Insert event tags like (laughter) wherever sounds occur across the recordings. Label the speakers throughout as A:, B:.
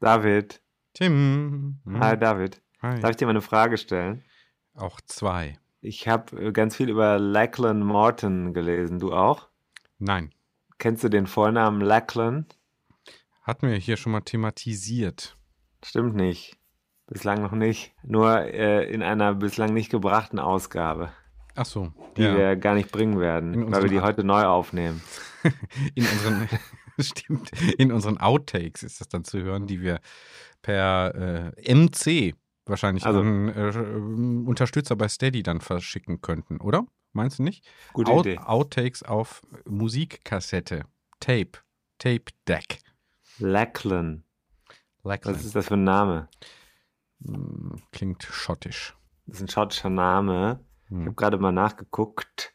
A: David.
B: Tim. Hm.
A: Hi, David.
B: Hi.
A: Darf ich dir mal eine Frage stellen?
B: Auch zwei.
A: Ich habe ganz viel über Lachlan Morton gelesen. Du auch?
B: Nein.
A: Kennst du den Vornamen Lachlan?
B: Hatten wir hier schon mal thematisiert.
A: Stimmt nicht. Bislang noch nicht. Nur äh, in einer bislang nicht gebrachten Ausgabe,
B: Ach so.
A: die
B: ja.
A: wir gar nicht bringen werden, weil wir die heute neu aufnehmen. (laughs)
B: in unseren (laughs) stimmt, in unseren Outtakes ist das dann zu hören, die wir per äh, MC wahrscheinlich
A: Also-
B: an äh, Unterstützer bei Steady dann verschicken könnten, oder? Meinst du nicht?
A: Gute
B: Out
A: Idee.
B: Outtakes auf Musikkassette, Tape, Tape Deck.
A: Lachlan.
B: Lachlan.
A: Was ist das für ein Name?
B: Hm, Klingt schottisch.
A: Das ist ein schottischer Name. Ich
B: Hm.
A: habe gerade mal nachgeguckt.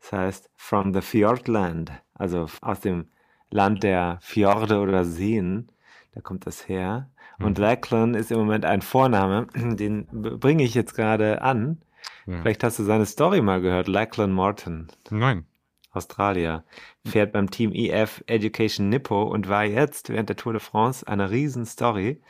A: Das heißt From the Fjordland, also aus dem Land der Fjorde oder Seen. Da kommt das her. Und
B: Mhm.
A: Lachlan ist im Moment ein Vorname, (clears throat) den bringe ich jetzt gerade an.
B: Ja.
A: Vielleicht hast du seine Story mal gehört. Lachlan Morton,
B: Nein.
A: Australier, fährt beim Team EF Education Nippo und war jetzt während der Tour de France eine Riesenstory,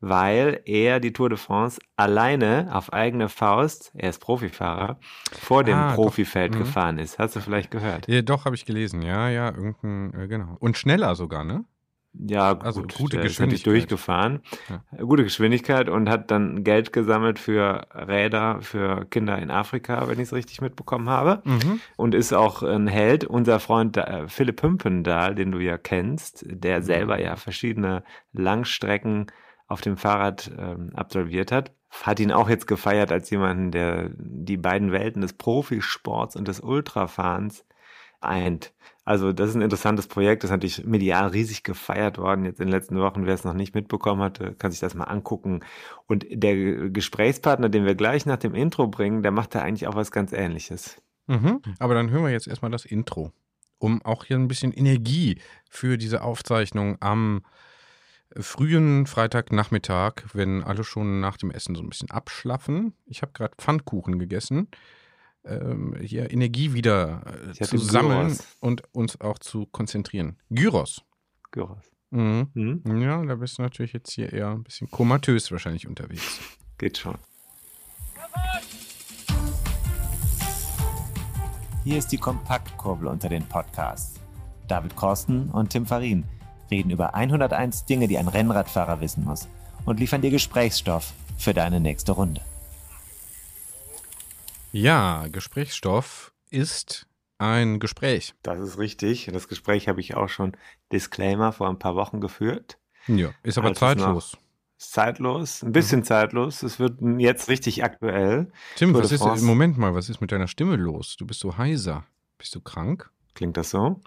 A: weil er die Tour de France alleine auf eigene Faust, er ist Profifahrer, vor dem
B: Ah, doch.
A: Profifeld
B: Mhm.
A: gefahren ist. Hast du vielleicht gehört?
B: Ja, doch, habe ich gelesen. Ja, ja, irgendein, äh, genau. Und schneller sogar, ne?
A: Ja, gut.
B: Also gute
A: der natürlich
B: Geschwindigkeit.
A: durchgefahren. Gute Geschwindigkeit und hat dann Geld gesammelt für Räder für Kinder in Afrika, wenn ich es richtig mitbekommen habe.
B: Mhm.
A: Und ist auch ein Held. Unser Freund äh, Philipp Hümpendahl, den du ja kennst, der selber ja verschiedene Langstrecken auf dem Fahrrad ähm, absolviert hat, hat ihn auch jetzt gefeiert als jemanden, der die beiden Welten des Profisports und des Ultrafahrens eint. Also das ist ein interessantes Projekt, das ist natürlich medial riesig gefeiert worden jetzt in den letzten Wochen. Wer es noch nicht mitbekommen hatte, kann sich das mal angucken. Und der Gesprächspartner, den wir gleich nach dem Intro bringen, der macht da eigentlich auch was ganz Ähnliches.
B: Mhm. Aber dann hören wir jetzt erstmal das Intro, um auch hier ein bisschen Energie für diese Aufzeichnung am frühen Freitagnachmittag, wenn alle schon nach dem Essen so ein bisschen abschlaffen. Ich habe gerade Pfannkuchen gegessen. Ähm, hier Energie wieder äh, zu sammeln
A: Gyros.
B: und uns auch zu konzentrieren. Gyros.
A: Gyros.
B: Mhm.
A: Hm?
B: Ja, da bist du natürlich jetzt hier eher ein bisschen komatös wahrscheinlich unterwegs.
A: Geht schon.
C: Hier ist die Kompaktkurbel unter den Podcasts. David Korsten und Tim Farin reden über 101 Dinge, die ein Rennradfahrer wissen muss und liefern dir Gesprächsstoff für deine nächste Runde.
B: Ja, Gesprächsstoff ist ein Gespräch.
A: Das ist richtig. Das Gespräch habe ich auch schon Disclaimer vor ein paar Wochen geführt.
B: Ja, ist aber
A: Als es noch-
B: zeitlos.
A: Ist zeitlos, ein bisschen zeitlos. Es wird jetzt richtig aktuell.
B: Tim,
A: Tour
B: was ist. Moment mal, was ist mit deiner Stimme los? Du bist so heiser. Bist du krank?
A: Klingt das so?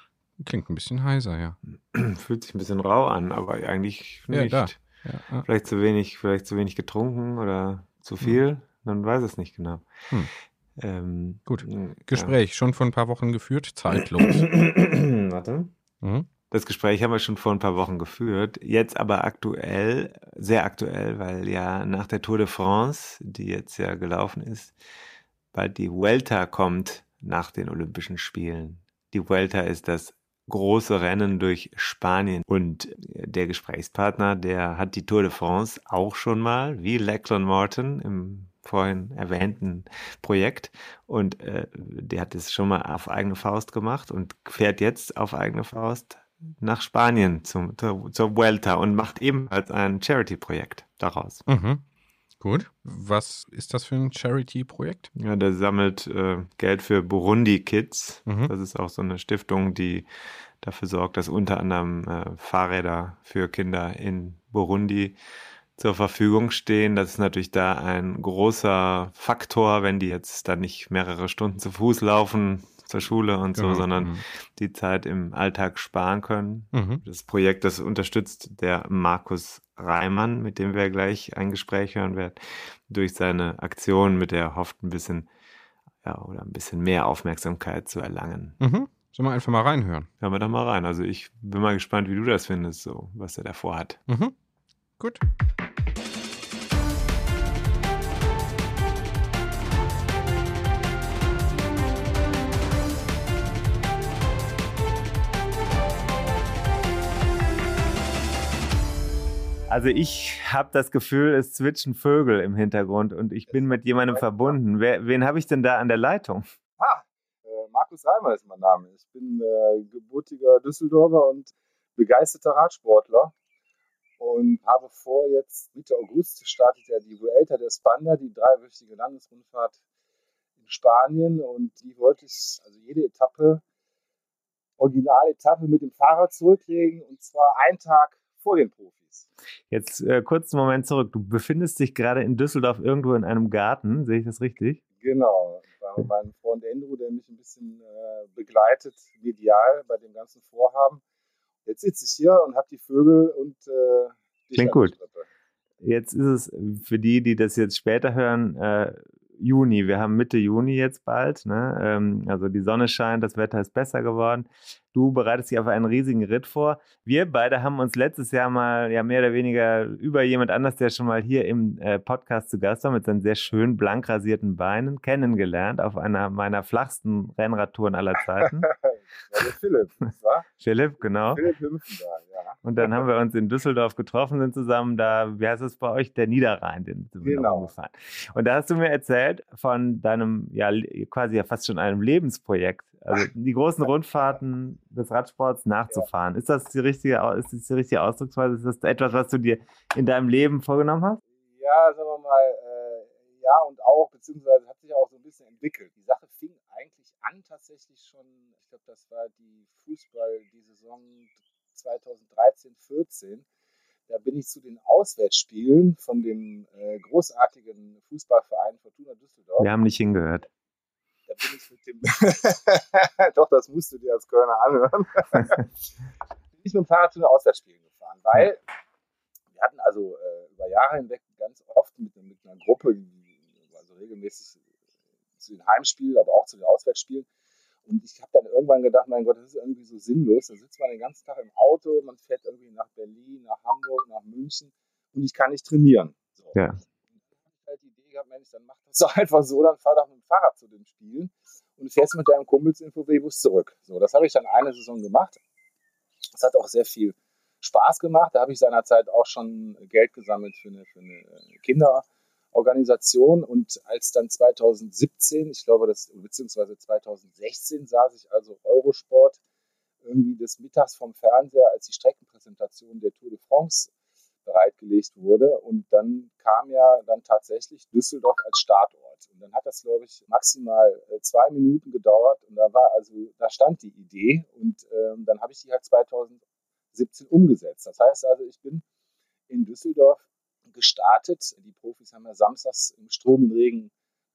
B: Klingt ein bisschen heiser, ja. (clears throat)
A: Fühlt sich ein bisschen rau an, aber eigentlich
B: Ja,
A: nicht.
B: Ja, ah.
A: Vielleicht zu wenig, vielleicht zu wenig getrunken oder zu viel. Man weiß es nicht genau.
B: Hm.
A: Ähm,
B: Gut.
A: ja.
B: Gespräch, schon vor ein paar Wochen geführt, zeitlos. (clears throat)
A: Warte.
B: Mhm.
A: Das Gespräch haben wir schon vor ein paar Wochen geführt, jetzt aber aktuell, sehr aktuell, weil ja nach der Tour de France, die jetzt ja gelaufen ist, bald die Vuelta kommt nach den Olympischen Spielen. Die Vuelta ist das große Rennen durch Spanien und der Gesprächspartner, der hat die Tour de France auch schon mal, wie Lachlan Morton im vorhin erwähnten Projekt und äh, der hat es schon mal auf eigene Faust gemacht und fährt jetzt auf eigene Faust nach Spanien zum, zur, zur Vuelta und macht ebenfalls ein Charity-Projekt daraus.
B: Mhm. Gut. Was ist das für ein Charity-Projekt?
A: Ja, der sammelt äh, Geld für Burundi Kids.
B: Mhm.
A: Das ist auch so eine Stiftung, die dafür sorgt, dass unter anderem äh, Fahrräder für Kinder in Burundi zur Verfügung stehen. Das ist natürlich da ein großer Faktor, wenn die jetzt dann nicht mehrere Stunden zu Fuß laufen zur Schule und so,
B: Genau,
A: sondern
B: mhm.
A: die Zeit im Alltag sparen können.
B: Mhm.
A: Das Projekt, das unterstützt der Markus Reimann, mit dem wir gleich ein Gespräch hören werden, durch seine Aktion, mit der er hofft, ein bisschen, ja, oder ein bisschen mehr Aufmerksamkeit zu erlangen.
B: Mhm. Sollen wir einfach mal reinhören?
A: Hören wir doch mal rein. Also ich bin mal gespannt, wie du das findest, so, was er davor hat.
B: Mhm. Gut.
A: Also ich habe das Gefühl, es zwitschern Vögel im Hintergrund und ich bin mit jemandem verbunden. Wer, wen habe ich denn da an der Leitung?
D: Ah, äh, Markus Reimer ist mein Name. Ich bin äh, gebürtiger Düsseldorfer und begeisterter Radsportler und habe vor, jetzt Mitte August startet ja die Vuelta der Spanda, die dreiwöchige Landesrundfahrt in Spanien und die wollte ich, also jede Etappe, Originaletappe mit dem Fahrrad zurücklegen und zwar einen Tag vor den Profis.
A: Jetzt äh, kurz einen Moment zurück. Du befindest dich gerade in Düsseldorf irgendwo in einem Garten, sehe ich das richtig?
D: Genau, war mein Freund Andrew, der mich ein bisschen äh, begleitet, medial bei dem ganzen Vorhaben. Jetzt sitze ich hier und habe die Vögel und äh, dich
A: Klingt gut. Jetzt ist es für die, die das jetzt später hören, äh, Juni. Wir haben Mitte Juni jetzt bald. Ne? Ähm, also die Sonne scheint, das Wetter ist besser geworden. Du bereitest dich auf einen riesigen Ritt vor. Wir beide haben uns letztes Jahr mal ja mehr oder weniger über jemand anders, der schon mal hier im äh, Podcast zu Gast war, mit seinen sehr schön blank rasierten Beinen kennengelernt auf einer meiner flachsten Rennradtouren aller Zeiten. (laughs)
D: Das war der Philipp, das war
A: Philipp, genau.
D: Philipp Hümpfendahl, ja.
A: Und dann haben wir uns in Düsseldorf getroffen, sind zusammen da, wie heißt es bei euch, der Niederrhein, den sind wir
D: Genau.
A: gefahren. Und da hast du mir erzählt von deinem, ja, quasi ja fast schon einem Lebensprojekt, also die großen Rundfahrten des Radsports nachzufahren. Ist das die richtige, ist das die richtige Ausdrucksweise? Ist das etwas, was du dir in deinem Leben vorgenommen hast?
D: Ja, sagen wir mal, äh, ja und auch, beziehungsweise hat sich auch so ein bisschen entwickelt. Die Sache fing eigentlich an tatsächlich schon, ich glaube, das war die Fußball, die Saison 2013, 14. Da bin ich zu den Auswärtsspielen von dem äh, großartigen Fußballverein Fortuna Düsseldorf.
A: Wir haben nicht hingehört.
D: Da bin ich mit dem. (laughs) Doch, das musst du dir als Kölner anhören. (laughs) bin ich mit dem Fahrrad zu den Auswärtsspielen gefahren, weil wir hatten also äh, über Jahre hinweg ganz oft mit, mit einer Gruppe, also regelmäßig zu den Heimspielen, aber auch zu den Auswärtsspielen. Und ich habe dann irgendwann gedacht, mein Gott, das ist irgendwie so sinnlos. Da sitzt man den ganzen Tag im Auto, man fährt irgendwie nach Berlin, nach Hamburg, nach München und ich kann nicht trainieren. So.
A: Ja.
D: Und dann habe ich halt Mensch, dann mach das doch (laughs) einfach so, dann fahr doch mit dem Fahrrad zu den Spielen und fährst mit deinem Kumpels in VW-Bus zurück. So, das habe ich dann eine Saison gemacht. Das hat auch sehr viel Spaß gemacht. Da habe ich seinerzeit auch schon Geld gesammelt für eine, für eine äh, Kinderorganisation. Und als dann 2017, ich glaube, das, beziehungsweise 2016 saß ich also Eurosport irgendwie des Mittags vom Fernseher, als die Streckenpräsentation der Tour de France bereitgelegt wurde. Und dann kam ja dann tatsächlich Düsseldorf als Startort. Und dann hat das, glaube ich, maximal äh, zwei Minuten gedauert. Und da war also, da stand die Idee. Und ähm, dann habe ich die halt 2017 umgesetzt. Das heißt also, ich bin in Düsseldorf gestartet. Die Profis haben ja samstags im strömenden Regen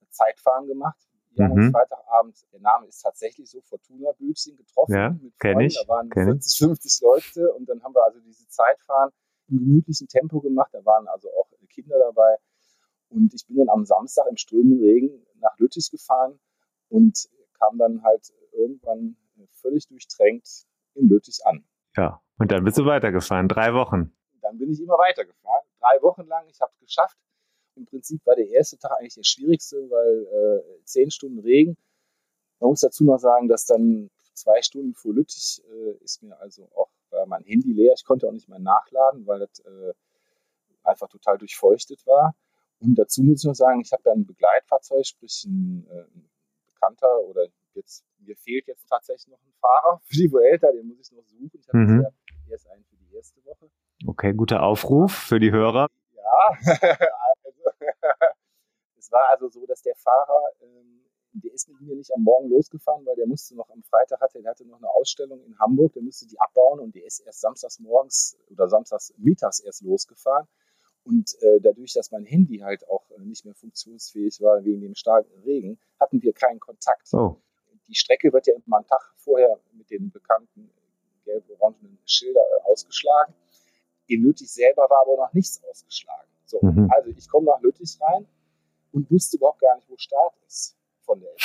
D: Zeitfahren gemacht. Jan
A: Mhm.
D: Freitagabend, der Name ist tatsächlich so, Fortuna Bülzing getroffen.
A: Ja,
D: mit
A: kenn
D: Freunden.
A: ich,
D: Da waren
A: kenn ich.
D: 40, 50 Leute und dann haben wir also diese Zeitfahren im gemütlichen Tempo gemacht. Da waren also auch Kinder dabei. Und ich bin dann am Samstag im strömenden Regen nach Lüttich gefahren und kam dann halt irgendwann völlig durchtränkt in Lüttich an.
A: Ja. Und dann bist du weitergefahren, drei Wochen.
D: Dann bin ich immer weitergefahren. Drei Wochen lang, ich habe es geschafft. Im Prinzip war der erste Tag eigentlich der schwierigste, weil äh, zehn Stunden Regen. Man muss dazu noch sagen, dass dann zwei Stunden vor Lüttich äh, ist mir also auch mein Handy leer. Ich konnte auch nicht mehr nachladen, weil das äh, einfach total durchfeuchtet war. Und dazu muss ich noch sagen, ich habe dann ein Begleitfahrzeug, sprich ein, äh, ein Bekannter oder jetzt, mir fehlt jetzt tatsächlich noch ein Fahrer für die Vuelta, den muss ich noch suchen. Ich habe
A: Mhm.
D: bisher erst einen für die erste Woche.
A: Okay, guter Aufruf für die Hörer.
D: Ja, (laughs) also, (laughs) es war also so, dass der Fahrer, ähm, der ist mit mir nicht am Morgen losgefahren, weil der musste noch am Freitag hatte, der hatte noch eine Ausstellung in Hamburg, der musste die abbauen und der ist erst samstags morgens oder samstags mittags erst losgefahren. Und äh, dadurch, dass mein Handy halt auch äh, nicht mehr funktionsfähig war wegen dem starken Regen, hatten wir keinen Kontakt.
A: Oh,
D: die Strecke wird ja immer einen Tag vorher mit den bekannten gelb-orangenen Schilder äh, ausgeschlagen. In Lüttich selber war aber noch nichts ausgeschlagen. So, mhm. also ich komme nach Lüttich rein und wusste überhaupt gar nicht, wo Start ist von der Elbe.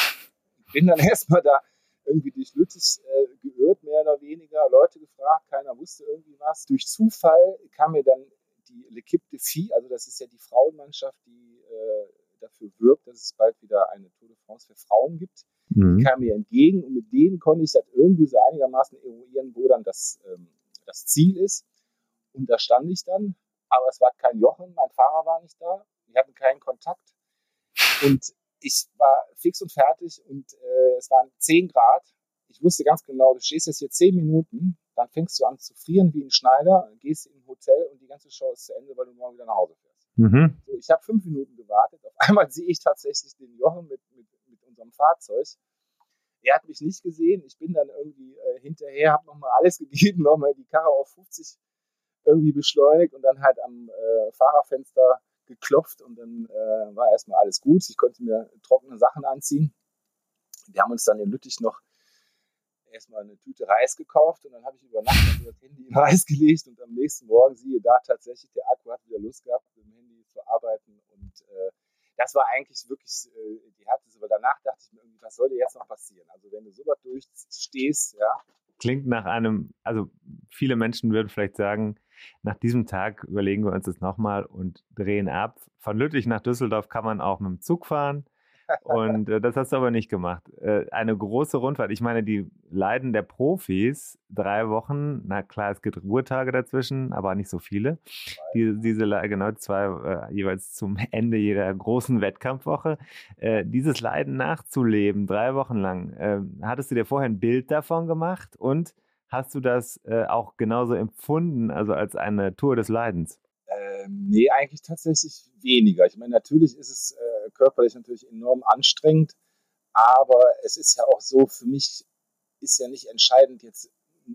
D: Ich bin dann (laughs) erstmal da irgendwie durch Lüttich äh, geirrt, mehr oder weniger, Leute gefragt, keiner wusste irgendwie was. Durch Zufall kam mir dann die L'Equipe de Filles, also das ist ja die Frauenmannschaft, die äh, dafür wirbt, dass es bald wieder eine Tour de France für Frauen gibt. Mhm. Die kam mir entgegen und mit denen konnte ich das irgendwie so einigermaßen eruieren, wo dann das, ähm, das Ziel ist. Und da stand ich dann, aber es war kein Jochen, mein Fahrer war nicht da, wir hatten keinen Kontakt. Und ich war fix und fertig und äh, es waren 10 Grad. Ich wusste ganz genau, du stehst jetzt hier 10 Minuten, dann fängst du an zu frieren wie ein Schneider, gehst in ein Hotel und die ganze Show ist zu Ende, weil du morgen wieder nach Hause fährst. Mhm. So, ich habe fünf Minuten gewartet. Auf einmal (laughs) sehe ich tatsächlich den Jochen mit, mit, mit unserem Fahrzeug. Er hat mich nicht gesehen. Ich bin dann irgendwie äh, hinterher, habe nochmal alles (laughs) gegeben, nochmal die Karre auf 50 irgendwie beschleunigt und dann halt am äh, Fahrerfenster geklopft und dann äh, war erstmal alles gut. Ich konnte mir trockene Sachen anziehen. Wir haben uns dann in Lüttich noch erstmal eine Tüte Reis gekauft und dann habe ich über Nacht das Handy in Reis gelegt und am nächsten Morgen siehe da tatsächlich, der Akku hat wieder Lust gehabt, mit dem Handy zu arbeiten und äh, das war eigentlich wirklich äh, die härteste, weil danach dachte ich mir irgendwie, was soll dir jetzt noch passieren? Also wenn du so was durchstehst, ja.
A: Klingt nach einem, also viele Menschen würden vielleicht sagen, nach diesem Tag überlegen wir uns das nochmal und drehen ab. Von Lüttich nach Düsseldorf kann man auch mit dem Zug fahren. Und äh, das hast du aber nicht gemacht. Äh, eine große Rundfahrt. Ich meine, die Leiden der Profis, drei Wochen, na klar, es gibt Ruhetage dazwischen, aber nicht so viele. Die, diese, genau, zwei äh, jeweils zum Ende jeder großen Wettkampfwoche. Äh, dieses Leiden nachzuleben, drei Wochen lang, äh, hattest du dir vorher ein Bild davon gemacht und hast du das äh, auch genauso empfunden, also als eine Tour des Leidens?
D: Ähm, nee, eigentlich tatsächlich weniger. Ich meine, natürlich ist es äh, körperlich natürlich enorm anstrengend, aber es ist ja auch so, für mich ist ja nicht entscheidend, jetzt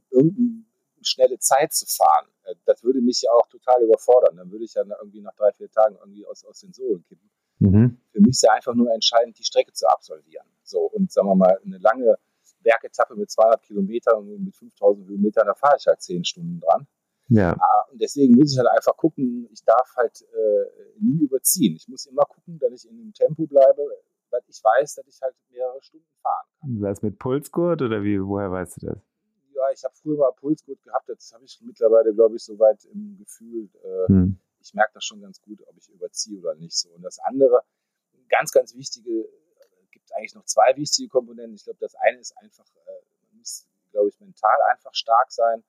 D: irgendeine schnelle Zeit zu fahren. Äh, das würde mich ja auch total überfordern. Dann würde ich ja irgendwie nach drei, vier Tagen irgendwie aus, aus den Sohlen kippen. Mhm. Für mich ist ja einfach nur entscheidend, die Strecke zu absolvieren. So, und sagen wir mal, eine lange Bergetappe mit 200 Kilometern und mit 5000 Höhenmetern, da fahre ich halt zehn Stunden dran. Ja. Ah, und deswegen muss ich halt einfach gucken, ich darf halt äh, nie überziehen. Ich muss immer gucken, dass ich in einem Tempo bleibe, weil ich weiß, dass ich halt mehrere Stunden fahren kann.
A: Was mit Pulsgurt oder wie, woher weißt du das?
D: Ja, ich habe früher mal Pulsgurt gehabt, jetzt habe ich mittlerweile, glaube ich, soweit im Gefühl, äh, hm. ich merke das schon ganz gut, ob ich überziehe oder nicht so. Und das andere, ganz, ganz wichtige, gibt eigentlich noch zwei wichtige Komponenten. Ich glaube, das eine ist einfach, äh, man muss, glaube ich, mental einfach stark sein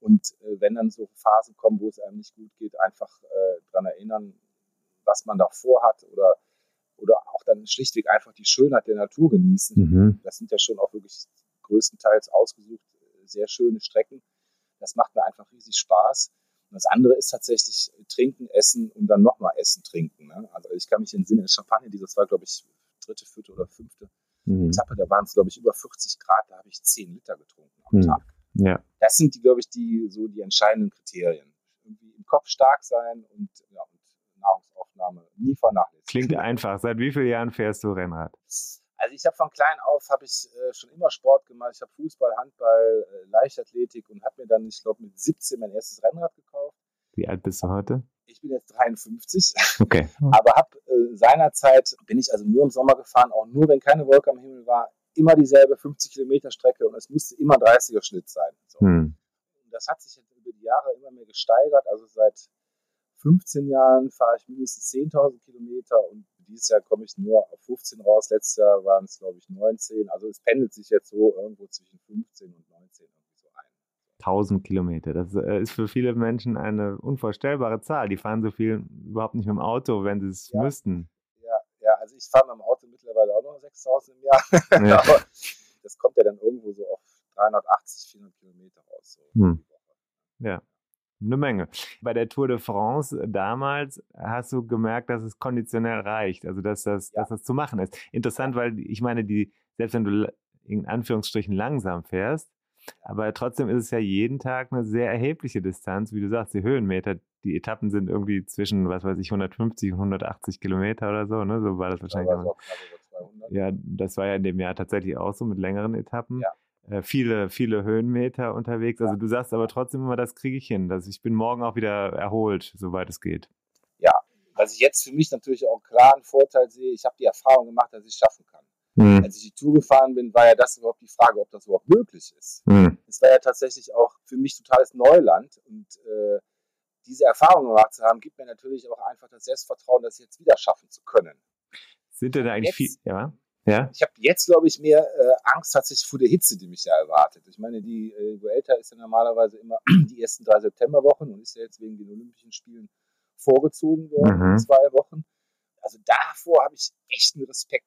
D: und äh, wenn dann so Phasen kommen, wo es einem nicht gut geht, einfach äh, daran erinnern, was man da vorhat oder, oder auch dann schlichtweg einfach die Schönheit der Natur genießen. Mhm. Das sind ja schon auch wirklich größtenteils ausgesucht sehr schöne Strecken. Das macht mir einfach riesig Spaß. Und das andere ist tatsächlich trinken, essen und dann nochmal essen, trinken. Ne? Also ich kann mich entsinnen, Champagner, dieses war, glaube ich, dritte, vierte oder fünfte mhm. Etappe, da waren es, glaube ich, über 40 Grad, da habe ich 10 Liter getrunken am mhm. Tag. Ja. Das sind die, glaube ich, die so die entscheidenden Kriterien. Irgendwie im Kopf stark sein und, ja, und Nahrungsaufnahme nie vernachlässigen.
A: Klingt einfach. Seit wie vielen Jahren fährst du Rennrad?
D: Also ich habe von klein auf habe ich äh, schon immer Sport gemacht. Ich habe Fußball, Handball, äh, Leichtathletik und habe mir dann, ich glaube, mit 17 mein erstes Rennrad gekauft.
A: Wie alt bist du heute?
D: Ich bin jetzt 53. Okay. (laughs) Aber habe äh, seinerzeit bin ich also nur im Sommer gefahren, auch nur wenn keine Wolke am Himmel war immer dieselbe 50 Kilometer Strecke und es musste immer 30er Schnitt sein. So. Hm. Das hat sich jetzt über die Jahre immer mehr gesteigert. Also seit 15 Jahren fahre ich mindestens 10.000 Kilometer und dieses Jahr komme ich nur auf 15 raus. Letztes Jahr waren es, glaube ich, 19. Also es pendelt sich jetzt so irgendwo zwischen 15 und 19 irgendwie so ein.
A: 1000 Kilometer, das äh, ist für viele Menschen eine unvorstellbare Zahl. Die fahren so viel überhaupt nicht mit dem Auto, wenn sie es ja. müssten.
D: Ja, ja, also ich fahre mit dem Auto mittlerweile auch noch 6000 im Jahr. (laughs) Ja. Aber das kommt ja dann irgendwo so auf 380, 400 Kilometer raus. So hm.
A: Ja. Eine Menge. Bei der Tour de France damals hast du gemerkt, dass es konditionell reicht, also dass das, ja. dass das zu machen ist. Interessant, weil ich meine, die, selbst wenn du in Anführungsstrichen langsam fährst, aber trotzdem ist es ja jeden Tag eine sehr erhebliche Distanz, wie du sagst, die Höhenmeter, die Etappen sind irgendwie zwischen, was weiß ich, 150 und 180 Kilometer oder so, ne? So war das wahrscheinlich. Ja,
D: 200.
A: Ja, das war ja in dem Jahr tatsächlich auch so mit längeren Etappen.
D: Ja.
A: Äh, viele, viele Höhenmeter unterwegs. Also
D: Ja.
A: du sagst aber trotzdem immer, das kriege ich hin. Dass ich bin morgen auch wieder erholt, soweit es geht.
D: Was ich jetzt für mich natürlich auch einen klaren Vorteil sehe, ich habe die Erfahrung gemacht, dass ich es schaffen kann.
A: Hm.
D: Als ich die Tour gefahren bin, war ja das überhaupt die Frage, ob das überhaupt möglich ist.
A: Hm.
D: Es war ja tatsächlich auch für mich totales Neuland und äh, diese Erfahrung gemacht zu haben, gibt mir natürlich auch einfach das Selbstvertrauen, das jetzt wieder schaffen zu können.
A: Sind denn eigentlich viel. Ja? Ja?
D: Ich habe jetzt, glaube ich, mehr äh, Angst tatsächlich vor der Hitze, die mich da erwartet. Ich meine, die äh, Vuelta ist ja normalerweise immer (clears throat) die ersten drei Septemberwochen und ist ja jetzt wegen den Olympischen Spielen vorgezogen worden
A: Mhm.
D: zwei Wochen. Also davor habe ich echt einen Respekt.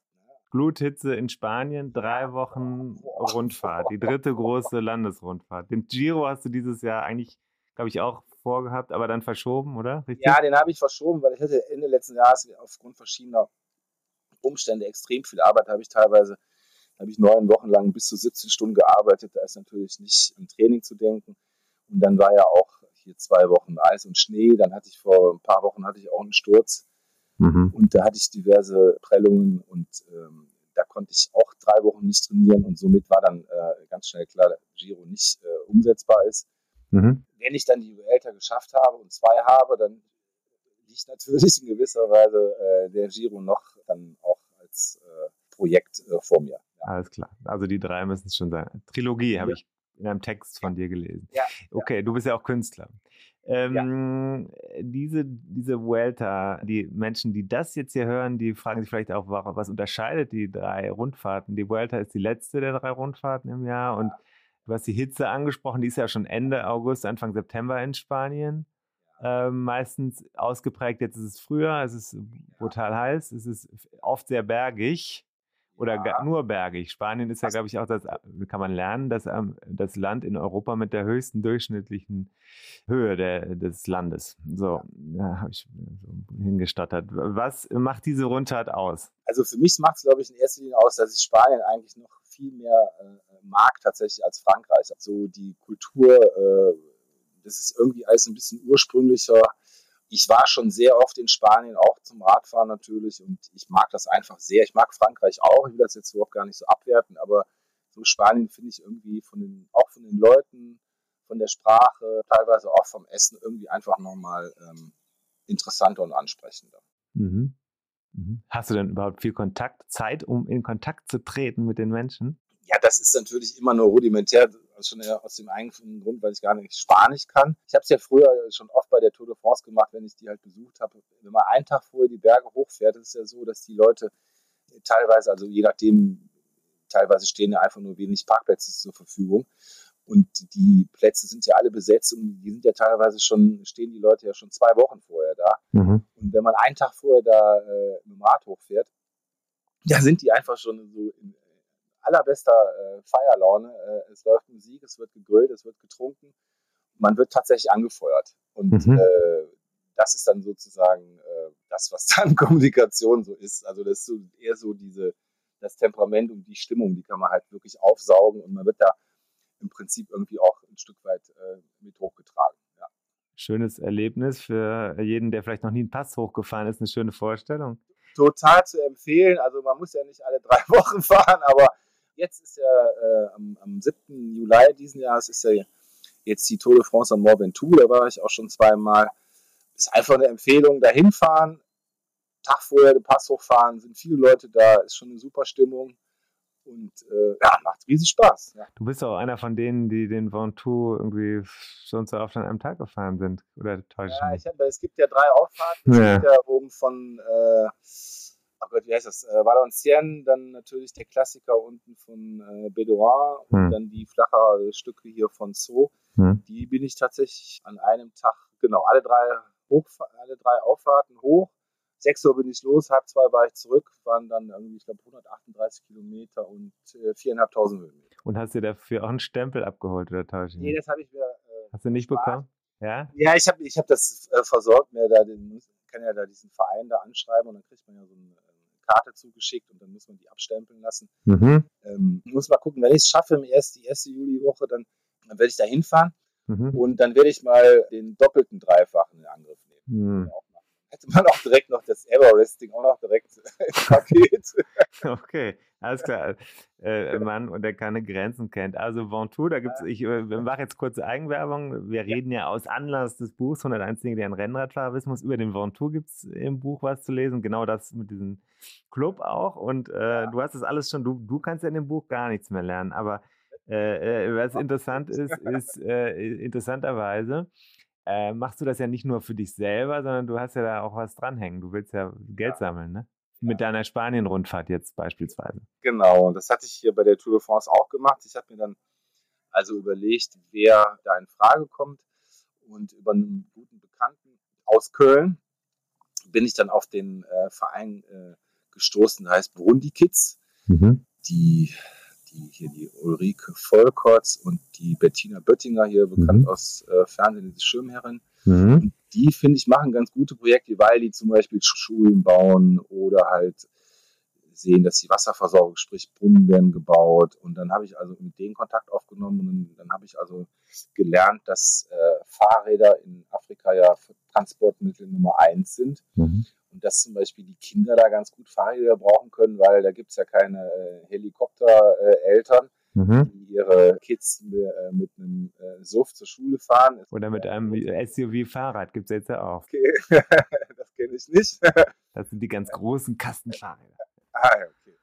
A: Gluthitze in Spanien, drei Wochen Rundfahrt, die dritte große Landesrundfahrt. Den Giro hast du dieses Jahr eigentlich, glaube ich, auch vorgehabt, aber dann verschoben, oder? Richtig?
D: Ja, den habe ich verschoben, weil ich hatte Ende letzten Jahres aufgrund verschiedener Umstände extrem viel Arbeit. Habe ich teilweise, habe ich neun Wochen lang bis zu 17 Stunden gearbeitet. Da ist natürlich nicht am Training zu denken. Und dann war ja auch hier zwei Wochen Eis und Schnee. Dann hatte ich vor ein paar Wochen hatte ich auch einen Sturz
A: Mhm.
D: und da hatte ich diverse Prellungen und ähm, da konnte ich auch drei Wochen nicht trainieren und somit war dann äh, ganz schnell klar, dass Giro nicht äh, umsetzbar ist
A: Mhm.
D: wenn ich dann die Vuelta geschafft habe und zwei habe, dann liegt natürlich in gewisser Weise äh, der Giro noch dann auch als äh, Projekt äh, vor mir. Ja.
A: Alles klar. Also die drei müssen es schon sein. Trilogie habe
D: Ja.
A: ich in einem Text von dir gelesen.
D: Ja,
A: Okay, du bist ja auch Künstler. Ähm, diese, diese Vuelta, die Menschen, die das jetzt hier hören, die fragen sich vielleicht auch, was unterscheidet die drei Rundfahrten? Die Vuelta ist die letzte der drei Rundfahrten im Jahr und du hast die Hitze angesprochen, die ist ja schon Ende August, Anfang September in Spanien. Ähm, meistens ausgeprägt, jetzt ist es früher, es ist brutal heiß, es ist oft sehr bergig oder
D: Ja.
A: ga- nur bergig. Spanien ist ja, glaube ich, auch das, kann man lernen, das, ähm, das Land in Europa mit der höchsten durchschnittlichen Höhe der, des Landes. So, da habe ich so hingestottert. Was macht diese Rundfahrt aus?
D: Also für mich macht es, glaube ich, in erster Linie aus, dass ich Spanien eigentlich noch viel mehr äh, mag tatsächlich als Frankreich. Also die Kultur, äh, das ist irgendwie alles ein bisschen ursprünglicher. Ich war schon sehr oft in Spanien, auch zum Radfahren natürlich, und ich mag das einfach sehr. Ich mag Frankreich auch, ich will das jetzt überhaupt gar nicht so abwerten, aber so Spanien finde ich irgendwie von den, auch von den Leuten, von der Sprache, teilweise auch vom Essen irgendwie einfach nochmal ähm, interessanter und ansprechender.
A: Mhm. Mhm. Hast du denn überhaupt viel Kontakt, Zeit, um in Kontakt zu treten mit den Menschen?
D: Ja, das ist natürlich immer nur rudimentär, schon aus dem eigenen Grund, weil ich gar nicht Spanisch kann. Ich habe es ja früher schon oft bei der Tour de France gemacht, wenn ich die halt besucht habe. Wenn man einen Tag vorher die Berge hochfährt, ist es ja so, dass die Leute teilweise, also je nachdem, teilweise stehen ja einfach nur wenig Parkplätze zur Verfügung. Und die Plätze sind ja alle besetzt und die sind ja teilweise schon, stehen die Leute ja schon zwei Wochen vorher da.
A: Mhm.
D: Und wenn man einen Tag vorher da äh, mit dem Rad hochfährt, da sind die einfach schon so in allerbester äh, Feierlaune. Äh, es läuft Musik, es wird gegrillt, es wird getrunken. Man wird tatsächlich angefeuert. Und
A: Mhm.
D: äh, das ist dann sozusagen äh, das, was (laughs) dann Kommunikation so ist. Also das ist so eher so diese, das Temperament und die Stimmung, die kann man halt wirklich aufsaugen und man wird da im Prinzip irgendwie auch ein Stück weit äh, mit hochgetragen. Ja.
A: Schönes Erlebnis für jeden, der vielleicht noch nie einen Pass hochgefahren ist, eine schöne Vorstellung.
D: total zu empfehlen. Also man muss ja nicht alle drei (laughs) Wochen fahren, aber jetzt ist ja äh, am, am 7. Juli diesen Jahres ist ja jetzt die Tour de France am Mont Ventoux, da war ich auch schon zweimal. Ist einfach eine Empfehlung, dahin fahren, Tag vorher den Pass hochfahren, sind viele Leute da, ist schon eine super Stimmung und äh, ja, macht riesig Spaß. Ja.
A: Du bist auch einer von denen, die den Ventoux irgendwie schon so oft an einem Tag gefahren sind. Oder täusche
D: Ja,
A: ich
D: ich hab, es gibt ja drei Auffahrten. Es
A: Ja.
D: gibt ja oben von, äh, oh Gott, wie heißt das? Äh, Valenciennes, dann natürlich der Klassiker unten von äh, Bédouin und
A: Hm.
D: dann die flachere Stücke hier von Zoo.
A: Hm.
D: Die bin ich tatsächlich an einem Tag, genau, alle drei, hoch, alle drei Auffahrten hoch. 6 Uhr bin ich los, halb zwei war ich zurück, waren dann irgendwie, ich glaube, 138 Kilometer und äh, 4.500 Höhenmeter.
A: Und hast dir dafür auch einen Stempel abgeholt oder täusche ich
D: Nee, das habe ich mir äh,
A: Hast du nicht
D: Spaß.
A: bekommen? Ja?
D: Ja, ich habe ich hab das äh, versorgt, mir da den, kann ja da diesen Verein da anschreiben und dann kriegt man ja so eine, äh, Karte zugeschickt und dann muss man die abstempeln lassen.
A: Mhm.
D: Ähm, muss mal gucken, wenn ich es schaffe, im erst, die erste Juliwoche, dann, dann werde ich da hinfahren
A: Mhm.
D: und dann werde ich mal den doppelten Dreifachen in Angriff nehmen.
A: Mhm.
D: Auch. Hätte dann auch direkt noch das Everesting auch noch direkt (laughs) im Paket.
A: Okay, alles klar. Äh, Mann, und der keine Grenzen kennt. Also Ventoux, da gibt es, ich äh, mache jetzt kurze Eigenwerbung. Wir reden ja aus Anlass des Buchs 101 Dinge, die ein Rennradfahrer wissen muss. Über den Ventoux gibt es im Buch was zu lesen. Genau das mit diesem Club auch. Und äh, du hast das alles schon, du, du kannst ja in dem Buch gar nichts mehr lernen. Aber äh, äh was interessant ist, ist interessanterweise, äh, machst du das ja nicht nur für dich selber, sondern du hast ja da auch was dranhängen. Du willst ja Geld ja. sammeln, ne? Mit deiner Spanien-Rundfahrt jetzt beispielsweise.
D: Genau, und das hatte ich hier bei der Tour de France auch gemacht. Ich habe mir dann also überlegt, wer da in Frage kommt. Und über einen guten Bekannten aus Köln bin ich dann auf den äh, Verein äh, gestoßen, der heißt Burundi Kids. Mhm. Die die hier die Ulrike Volkotz und die Bettina Böttinger hier bekannt mhm. aus äh, Fernsehen, die Schirmherrin. Mhm. die, finde ich, machen ganz gute Projekte, weil die zum Beispiel Schulen bauen oder halt sehen, dass die Wasserversorgung, sprich Brunnen werden gebaut. Und dann habe ich also mit denen Kontakt aufgenommen und dann, dann habe ich also gelernt, dass äh, Fahrräder in Afrika ja Transportmittel Nummer eins sind. Mhm. Und dass zum Beispiel die Kinder da ganz gut Fahrräder brauchen können, weil da gibt es ja keine äh, Helikoptereltern, äh, mhm. die ihre Kids mit einem äh, Suff zur Schule fahren.
A: Oder mit einem SUV-Fahrrad gibt es jetzt ja auch.
D: Okay, (laughs) das kenne ich nicht. (laughs)
A: das sind die ganz großen Kastenfahrräder.
D: Ah, okay.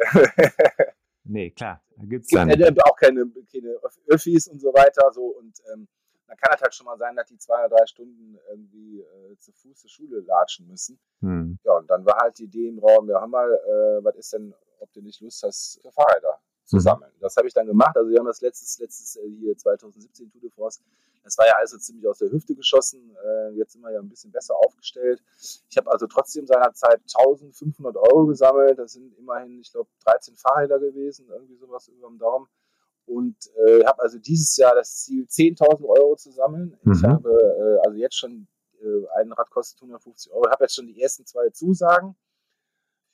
D: (laughs)
A: nee, klar,
D: da gibt es dann. auch keine, keine Öffis und so weiter. So, und ähm, dann kann es halt schon mal sein, dass die zwei oder drei Stunden irgendwie äh, zu Fuß zur Schule latschen müssen. Hm. Ja, und dann war halt die Idee im Raum, ja, hör mal, äh, was ist denn, ob du nicht Lust hast, für Fahrräder zu mhm. sammeln. Das habe ich dann gemacht. Also wir haben das letztes, letztes äh, hier 2017 Tour de France. Das war ja also ziemlich aus der Hüfte geschossen. Äh, jetzt sind wir ja ein bisschen besser aufgestellt. Ich habe also trotzdem seinerzeit 1500 Euro gesammelt. Das sind immerhin, ich glaube, 13 Fahrräder gewesen, irgendwie sowas über dem Daumen und äh, habe also dieses Jahr das Ziel, 10.000 Euro zu sammeln. Mhm. Ich habe äh, also jetzt schon, äh, ein Rad kostet 150 Euro, Ich habe jetzt schon die ersten zwei Zusagen.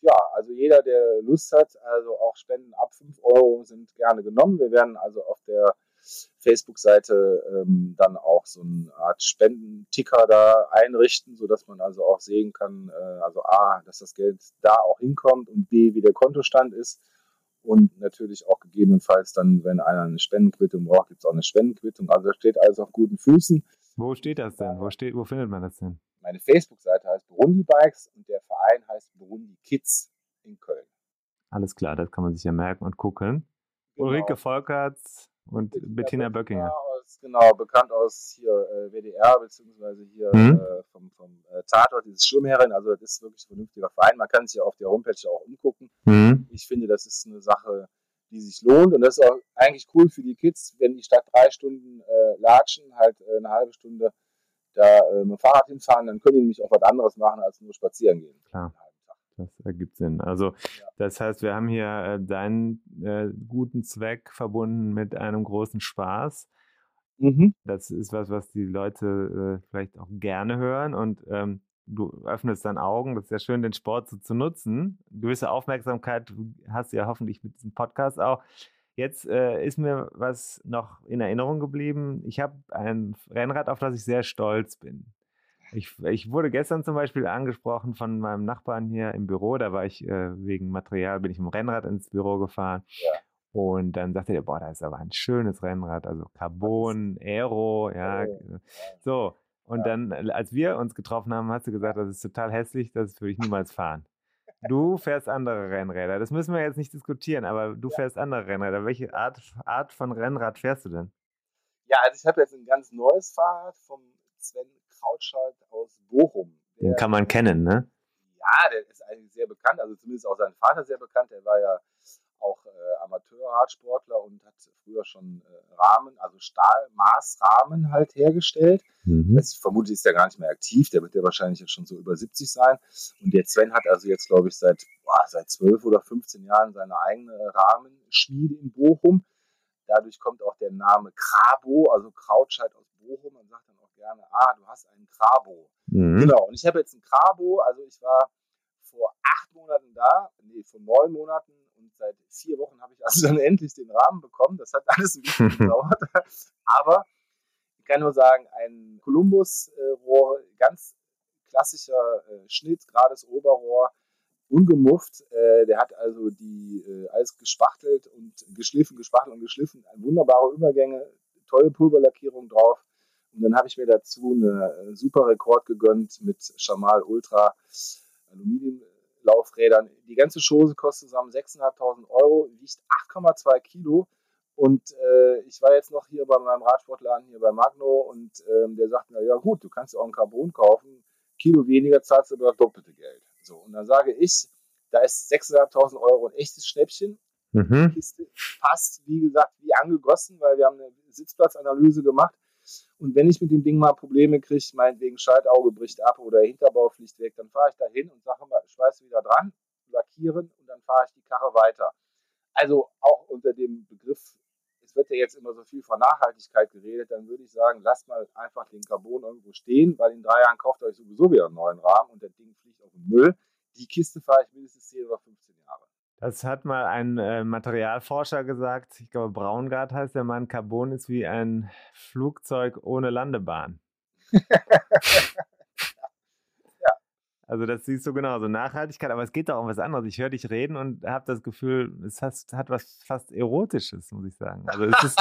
D: Ja, also jeder, der Lust hat, also auch Spenden ab 5 Euro sind gerne genommen. Wir werden also auf der Facebook-Seite ähm, dann auch so eine Art Spendenticker da einrichten, sodass man also auch sehen kann, äh, also A, dass das Geld da auch hinkommt und B, wie der Kontostand ist und natürlich auch gegebenenfalls dann, wenn einer eine Spendenquittung braucht, gibt es auch eine Spendenquittung. Also steht alles auf guten Füßen.
A: Wo steht das denn? Wo, steht, wo findet man das denn?
D: Meine Facebook-Seite heißt Burundi Bikes und der Verein heißt Burundi Kids in Köln.
A: Alles klar, das kann man sich ja merken und gucken. Genau. Ulrike Volkerts und Bettina, Bettina Böckinger
D: aus, genau, bekannt aus hier äh, WDR, beziehungsweise hier mhm. äh, vom, vom äh, Tatort, dieses Schirmherrin. Also, das ist wirklich ein vernünftiger Verein. Man kann sich ja auf der Homepage auch umgucken. Mhm. Ich finde, das ist eine Sache, die sich lohnt. Und das ist auch eigentlich cool für die Kids, wenn die statt drei Stunden äh, latschen, halt äh, eine halbe Stunde da äh, mit dem Fahrrad hinfahren, dann können die nämlich auch was anderes machen, als nur spazieren gehen.
A: Klar. Das ergibt Sinn. Also, ja. das heißt, wir haben hier äh, deinen äh, guten Zweck verbunden mit einem großen Spaß. Mhm. Das ist was, was die Leute äh, vielleicht auch gerne hören und ähm, du öffnest deine Augen. Das ist ja schön, den Sport so zu nutzen. Gewisse Aufmerksamkeit hast du ja hoffentlich mit diesem Podcast auch. Jetzt äh, ist mir was noch in Erinnerung geblieben. Ich habe ein Rennrad, auf das ich sehr stolz bin. Ich, ich, wurde gestern zum Beispiel angesprochen von meinem Nachbarn hier im Büro. Da war ich äh, wegen Material, bin ich im Rennrad ins Büro gefahren. Ja. Und dann sagte er, boah, das ist aber ein schönes Rennrad, also Carbon, Aero, ja. So. Und dann, äh, als wir uns getroffen haben, hast du gesagt, das ist total hässlich, das würde ich (laughs) niemals fahren. Du fährst andere Rennräder. Das müssen wir jetzt nicht diskutieren, aber du fährst andere Rennräder. Welche Art, Art von Rennrad fährst du denn?
D: Ja, also ich habe jetzt ein ganz neues Fahrrad vom Sven Krautschalt aus Bochum.
A: Den kann man kennen, ne?
D: Ja, der ist eigentlich sehr bekannt, also zumindest auch sein Vater sehr bekannt. Der war ja auch äh, Amateurradsportler und hat früher schon äh, Rahmen, also Stahlmaßrahmen halt hergestellt. Mhm. Ich vermute, ist ja gar nicht mehr aktiv, der wird ja wahrscheinlich jetzt schon so über 70 sein. Und der Sven hat also jetzt, glaube ich, seit, boah, seit 12 oder 15 Jahren seine eigene Rahmenschmiede in Bochum. Dadurch kommt auch der Name Krabo, also Krautscheid aus Bochum. Man sagt dann auch gerne, ah, du hast einen Krabo. Mhm. Genau, und ich habe jetzt einen Krabo, also ich war vor acht Monaten da, nee, vor neun Monaten seit vier Wochen habe ich also dann (laughs) endlich den Rahmen bekommen. Das hat alles ein bisschen (laughs) gedauert. Aber ich kann nur sagen, ein Columbus-Rohr, ganz klassischer äh, Schnitt, gerades Oberrohr, ungemufft. Äh, der hat also die äh, alles gespachtelt und geschliffen, gespachtelt und geschliffen. Wunderbare Übergänge, tolle Pulverlackierung drauf. Und dann habe ich mir dazu eine äh, super Rekord gegönnt mit Shamal Ultra Aluminiumlaufrädern. Die ganze Chose kostet zusammen 6.500 Euro, wiegt 8,2 Kilo. Und äh, ich war jetzt noch hier bei meinem Radsportladen hier bei Magno und ähm, der sagt mir, ja gut, du kannst auch ein Carbon kaufen, Kilo weniger zahlst du aber das doppelte Geld. So, und dann sage ich, da ist 6.500 Euro ein echtes Schnäppchen. Mhm. Kiste passt, wie gesagt, wie angegossen, weil wir haben eine Sitzplatzanalyse gemacht. Und wenn ich mit dem Ding mal Probleme kriege, meinetwegen Schaltauge bricht ab oder Hinterbau fliegt weg, dann fahre ich da hin und sage mal, schweiß wieder dran, lackieren und dann fahre ich die Karre weiter. Also auch unter dem Begriff, es wird ja jetzt immer so viel von Nachhaltigkeit geredet, dann würde ich sagen, lasst mal einfach den Carbon irgendwo stehen, weil in drei Jahren kauft ihr euch sowieso wieder einen neuen Rahmen und das Ding fliegt auf den Müll. Die Kiste fahre ich mindestens 10 oder 15 Jahre.
A: Das hat mal ein äh, Materialforscher gesagt. Ich glaube, Braungart heißt der Mann. Carbon ist wie ein Flugzeug ohne Landebahn. (laughs) ja. Also das siehst du genauso. Nachhaltigkeit, aber es geht doch um was anderes. Ich höre dich reden und habe das Gefühl, es hat, hat, was fast Erotisches, muss ich sagen. Also es ist,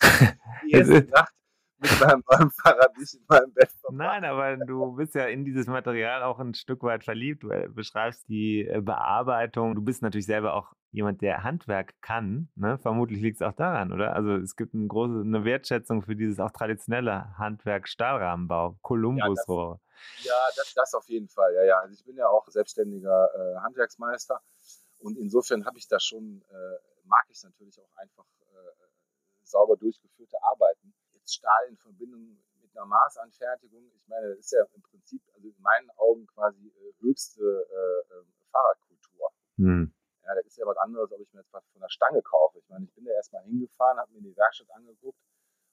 A: (laughs)
D: erste (laughs) Nacht mit meinem neuen Fahrrad nicht in meinem Bett
A: verbracht. Nein, aber du bist ja in dieses Material auch ein Stück weit verliebt. Du beschreibst die äh, Bearbeitung. Du bist natürlich selber auch jemand, der Handwerk kann. Ne? Vermutlich liegt es auch daran, oder? Also es gibt eine große eine Wertschätzung für dieses auch traditionelle Handwerk Stahlrahmenbau, Kolumbusrohr.
D: Ja, ja das, das, auf jeden Fall. Ja, ja. Also ich bin ja auch selbstständiger äh, Handwerksmeister und insofern habe ich da schon, äh, mag ich es natürlich auch einfach äh, sauber durchgeführte Arbeiten Stahl in Verbindung mit einer Maßanfertigung, ich meine, das ist ja im Prinzip, also in meinen Augen quasi äh, höchste äh, ähm, Fahrradkultur. Hm. Ja, das ist ja was anderes, ob ich mir jetzt was von der Stange kaufe. Ich meine, ich bin da erstmal hingefahren, habe mir die Werkstatt angeguckt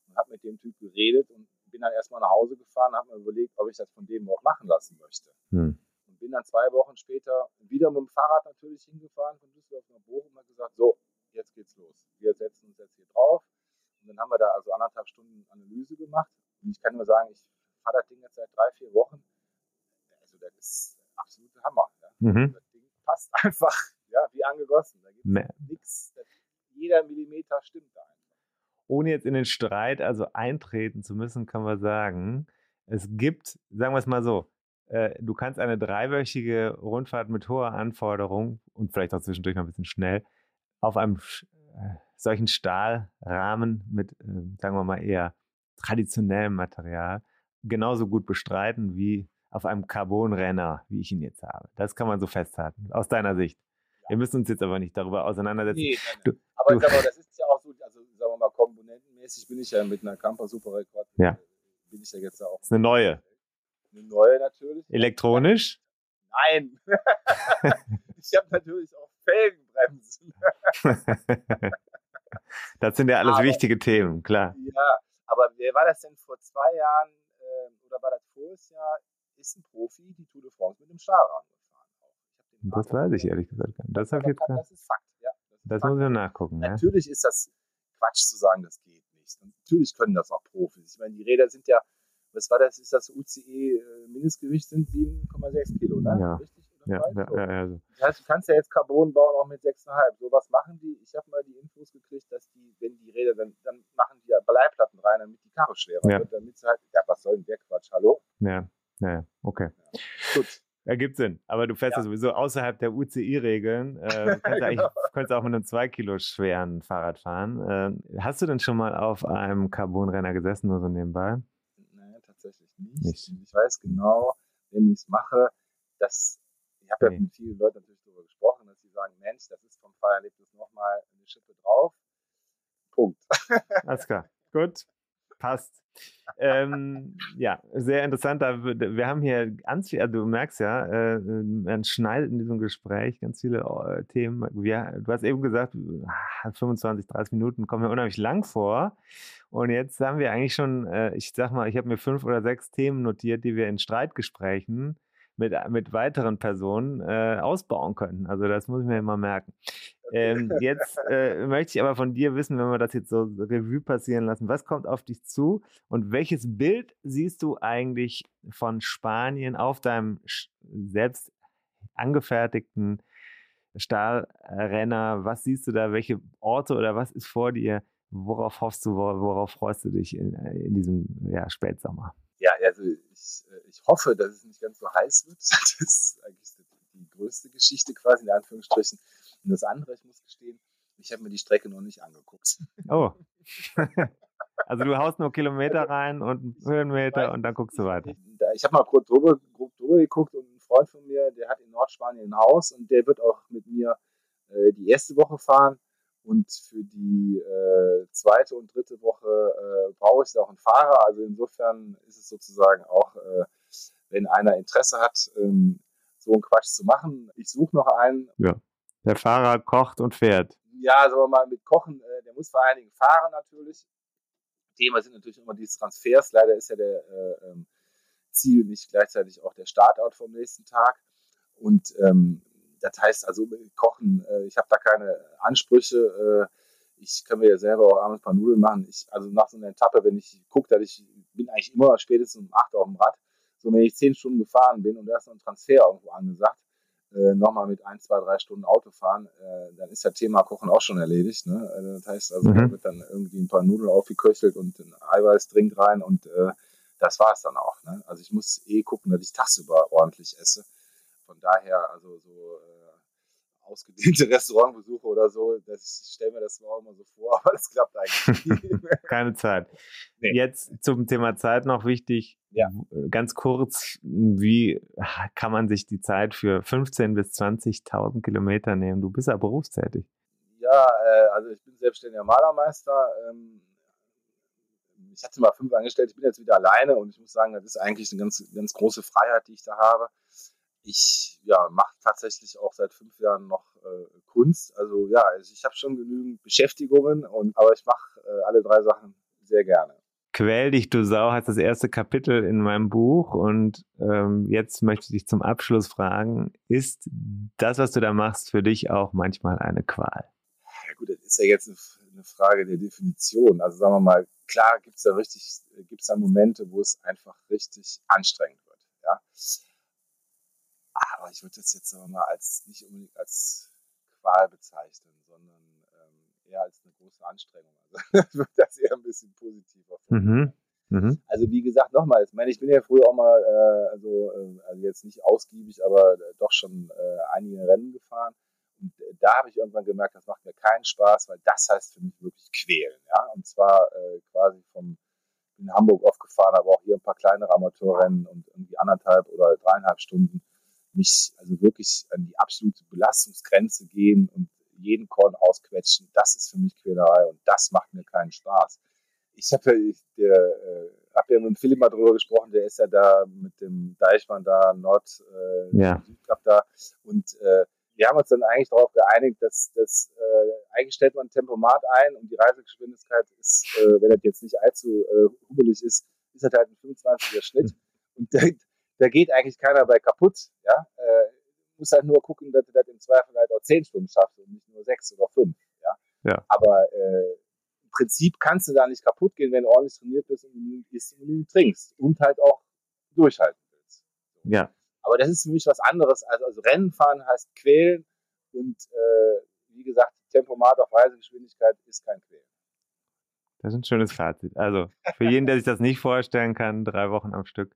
D: und habe mit dem Typ geredet und bin dann erstmal nach Hause gefahren, habe mir überlegt, ob ich das von dem auch machen lassen möchte. Hm. Und bin dann zwei Wochen später wieder mit dem Fahrrad natürlich hingefahren von Düsseldorf nach Bochum und habe gesagt, so, jetzt geht's los. Wir setzen uns jetzt hier drauf und dann haben wir da also anderthalb Stunden Analyse gemacht. Und ich kann nur sagen, ich fahre das Ding jetzt seit drei, vier Wochen. Also das ist absolute Hammer. Ja. Mhm. Das Ding passt (laughs) einfach, ja, wie angegossen. Da gibt es nichts. Jeder Millimeter stimmt da einfach.
A: Ohne jetzt in den Streit also eintreten zu müssen, kann man sagen, es gibt, sagen wir es mal so, äh, du kannst eine dreiwöchige Rundfahrt mit hoher Anforderung und vielleicht auch zwischendurch noch ein bisschen schnell auf einem äh, solchen Stahlrahmen mit, äh, sagen wir mal, eher traditionellem Material genauso gut bestreiten wie auf einem Carbonrenner, wie ich ihn jetzt habe. Das kann man so festhalten, aus deiner Sicht. Ja. Wir müssen uns jetzt aber nicht darüber auseinandersetzen. Nee,
D: du, aber, du, aber das ist ja auch so, also sagen wir mal, komponentenmäßig bin ich ja mit einer Camper Super Record,
A: ja.
D: bin ich ja jetzt auch.
A: Das ist eine neue.
D: Eine neue natürlich.
A: Elektronisch?
D: Nein. (laughs) ich habe natürlich auch Felgenbremsen. (laughs)
A: Das sind ja alles aber, wichtige Themen, klar.
D: Ja, aber wer war das denn vor zwei Jahren äh, oder war das voriges Jahr? Ist ein Profi die Tour de France mit dem Stahlrahmen gefahren.
A: Das weiß ich ehrlich gesagt gar nicht. Das, das,
D: das ist Fakt, ja.
A: Das, das muss ich nachgucken.
D: Natürlich ja. ist das Quatsch zu sagen, das geht nicht. Und natürlich können das auch Profis. Ich meine, die Räder sind ja, was war das? Ist das UCE äh, Mindestgewicht sind 7,6 Kilo, ne?
A: Ja. Richtig? Ja, ja, so. ja,
D: ja, Das heißt, du kannst ja jetzt Carbon bauen auch mit 6,5. So was machen die. Ich habe mal die Infos gekriegt, dass die, wenn die Räder, dann, dann machen die ja Bleiplatten rein, damit die Karre schwerer ja. wird, damit sie halt, ja, was soll denn der Quatsch, hallo?
A: Ja, ja, okay. Gut. Ergibt Sinn. Aber du fährst ja. sowieso außerhalb der UCI-Regeln. Äh, (laughs) kannst, genau. kannst auch mit einem 2 Kilo schweren Fahrrad fahren. Äh, hast du denn schon mal auf einem Carbonrenner gesessen, nur so nebenbei?
D: Nein, tatsächlich nicht. nicht. Ich weiß genau, wenn ich es mache, dass ich habe ja mit vielen Leuten natürlich darüber gesprochen, dass sie sagen, Mensch, das ist vom Feierlebnis nochmal eine Schippe drauf. Punkt. (laughs)
A: Alles klar. Gut. Passt. ähm, ja, sehr interessant. Wir haben hier ganz viel, also du merkst ja, äh, man schneidet in diesem Gespräch ganz viele äh, Themen. Wir, du hast eben gesagt, 25, 30 Minuten kommen mir unheimlich lang vor. Und jetzt haben wir eigentlich schon, äh, ich sag mal, ich habe mir fünf oder sechs Themen notiert, die wir in Streitgesprächen mit, mit weiteren Personen äh, ausbauen können. Also das muss ich mir immer merken. Ähm, (laughs) jetzt äh, möchte ich aber von dir wissen, wenn wir das jetzt so Revue passieren lassen, was kommt auf dich zu und welches Bild siehst du eigentlich von Spanien auf deinem selbst angefertigten Stahlrenner? Was siehst du da? Welche Orte oder was ist vor dir? Worauf hoffst du, worauf freust du dich in, in diesem ja, Spätsommer?
D: Ja, also ich, äh, ich hoffe, dass es nicht ganz so heiß wird. (laughs) Das ist eigentlich die größte Geschichte quasi in Anführungsstrichen. Und das andere, ich muss gestehen, ich habe mir die Strecke noch nicht angeguckt.
A: Oh. (laughs) Also du haust nur Kilometer rein und Höhenmeter und dann guckst du weiter.
D: Ich habe mal kurz drüber, grob drüber geguckt und ein Freund von mir, der hat in Nordspanien ein Haus und der wird auch mit mir äh, die erste Woche fahren. Und für die äh, zweite und dritte Woche äh, brauche ich auch einen Fahrer. Also insofern ist es sozusagen auch, äh, wenn einer Interesse hat, ähm, so einen Quatsch zu machen. Ich suche noch einen.
A: Ja. Der Fahrer kocht und fährt.
D: Ja, sagen wir mal, mit Kochen, äh, der muss vor allen Dingen fahren natürlich. Thema sind natürlich immer die Transfers. Leider ist ja der äh, ähm, Ziel nicht gleichzeitig auch der Startort vom nächsten Tag. Und ähm, das heißt also kochen, äh, ich habe da keine Ansprüche. Äh, ich kann mir ja selber auch abends ein paar Nudeln machen. Ich, also nach so einer Etappe, wenn ich gucke, dass ich bin eigentlich immer spätestens um 8 auf dem Rad. So, wenn ich 10 Stunden gefahren bin und da ist noch ein Transfer irgendwo angesagt, äh, nochmal mit ein, zwei, drei Stunden Auto fahren, äh, dann ist das Thema Kochen auch schon erledigt. Ne? Also das heißt, also mhm. da wird dann irgendwie ein paar Nudeln aufgeköchelt und ein Eiweißdrink rein und äh, das war es dann auch. Ne? Also ich muss eh gucken, dass ich tagsüber ordentlich esse von daher, also so äh, ausgedehnte (laughs) Restaurantbesuche oder so, das, ich stelle mir das auch immer so vor, (laughs) aber das klappt eigentlich
A: nicht. (laughs) Keine Zeit. Nee. Jetzt zum Thema Zeit noch wichtig. Ja. Ganz kurz, wie kann man sich die Zeit für 15.000 bis 20.000 Kilometer nehmen? Du bist ja berufstätig.
D: Ja, äh, also ich bin selbstständiger Malermeister. Ähm, ich hatte mal fünf Angestellte, ich bin jetzt wieder alleine und ich muss sagen, das ist eigentlich eine ganz, ganz große Freiheit, die ich da habe ich ja, mache tatsächlich auch seit fünf Jahren noch äh, Kunst. Also ja, also ich habe schon genügend Beschäftigungen, und, aber ich mache äh, alle drei Sachen sehr gerne.
A: Quäl dich, du Sau, heißt das erste Kapitel in meinem Buch. Und ähm, jetzt möchte ich dich zum Abschluss fragen, ist das, was du da machst, für dich auch manchmal eine Qual?
D: Ja gut, das ist ja jetzt eine Frage der Definition. Also sagen wir mal, klar gibt es da richtig, gibt es da Momente, wo es einfach richtig anstrengend wird. Ja aber ich würde das jetzt aber mal als nicht unbedingt als Qual bezeichnen, sondern ähm, eher als eine große Anstrengung. Also (laughs) ich würde das eher ein bisschen positiver
A: mhm. mhm.
D: Also wie gesagt, nochmal, ich meine, ich bin ja früher auch mal, äh, also, äh, also jetzt nicht ausgiebig, aber äh, doch schon äh, einige Rennen gefahren. Und äh, da habe ich irgendwann gemerkt, das macht mir keinen Spaß, weil das heißt für mich wirklich quälen. Ja? Und zwar äh, quasi vom in Hamburg oft gefahren, aber auch hier ein paar kleinere Amateurrennen und irgendwie anderthalb oder dreieinhalb Stunden mich also wirklich an die absolute Belastungsgrenze gehen und jeden Korn ausquetschen, das ist für mich Quälerei und das macht mir keinen Spaß. Ich habe ja, äh, hab ja mit Philipp mal drüber gesprochen, der ist ja da mit dem Deichmann da, Nord, äh,
A: ja.
D: da und äh, wir haben uns dann eigentlich darauf geeinigt, dass, dass äh, eigentlich stellt man ein Tempomat ein und die Reisegeschwindigkeit ist, äh, wenn das jetzt nicht allzu äh, hubelig ist, ist das halt ein 25er Schnitt. Und (laughs) der, da geht eigentlich keiner bei kaputt. Ja? Äh, muss halt nur gucken, dass du das im Zweifel halt auch zehn Stunden schaffst und nicht nur sechs oder fünf. Ja?
A: ja.
D: Aber äh, im Prinzip kannst du da nicht kaputt gehen, wenn du ordentlich trainiert bist und genügend isst und genügend trinkst und halt auch durchhalten willst.
A: Ja.
D: Aber das ist für mich was anderes. Also, also Rennen fahren heißt quälen und äh, wie gesagt, Tempomat auf Reisegeschwindigkeit ist kein Quälen.
A: Das ist ein schönes Fazit. Also für jeden, der sich das nicht vorstellen kann, drei Wochen am Stück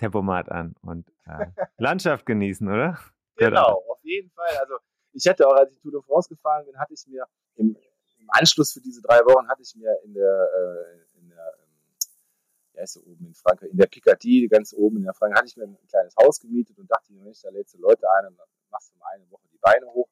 A: Tempomat an und äh, (laughs) Landschaft genießen, oder?
D: Genau, auf jeden Fall. Also ich hätte auch, als ich Tour de France gefahren bin, hatte ich mir im, im Anschluss für diese drei Wochen hatte ich mir in der, äh, in der ja, ist so oben in Frankreich, in der Picardie, ganz oben in der Frankreich, hatte ich mir ein kleines Haus gemietet und dachte, Mensch, da lädst du Leute ein und dann machst du mal eine Woche die Beine hoch.